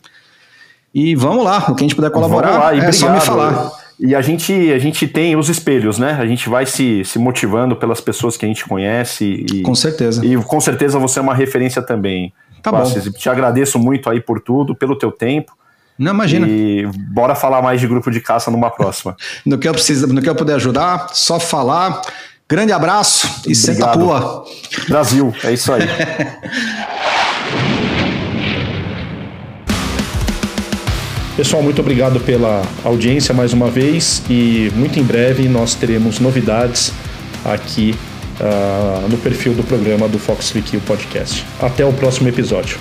E vamos lá, o que a gente puder colaborar, lá, é obrigado. só me falar. E a gente, a gente tem os espelhos, né? A gente vai se, se motivando pelas pessoas que a gente conhece. E, com certeza. E com certeza você é uma referência também. Tá bom. Te agradeço muito aí por tudo, pelo teu tempo. Não, imagina. E bora falar mais de grupo de caça numa próxima. no, que eu preciso, no que eu puder ajudar, só falar. Grande abraço e Obrigado. senta a pua. Brasil, é isso aí. Pessoal, muito obrigado pela audiência mais uma vez e muito em breve nós teremos novidades aqui uh, no perfil do programa do Fox 3 Podcast. Até o próximo episódio.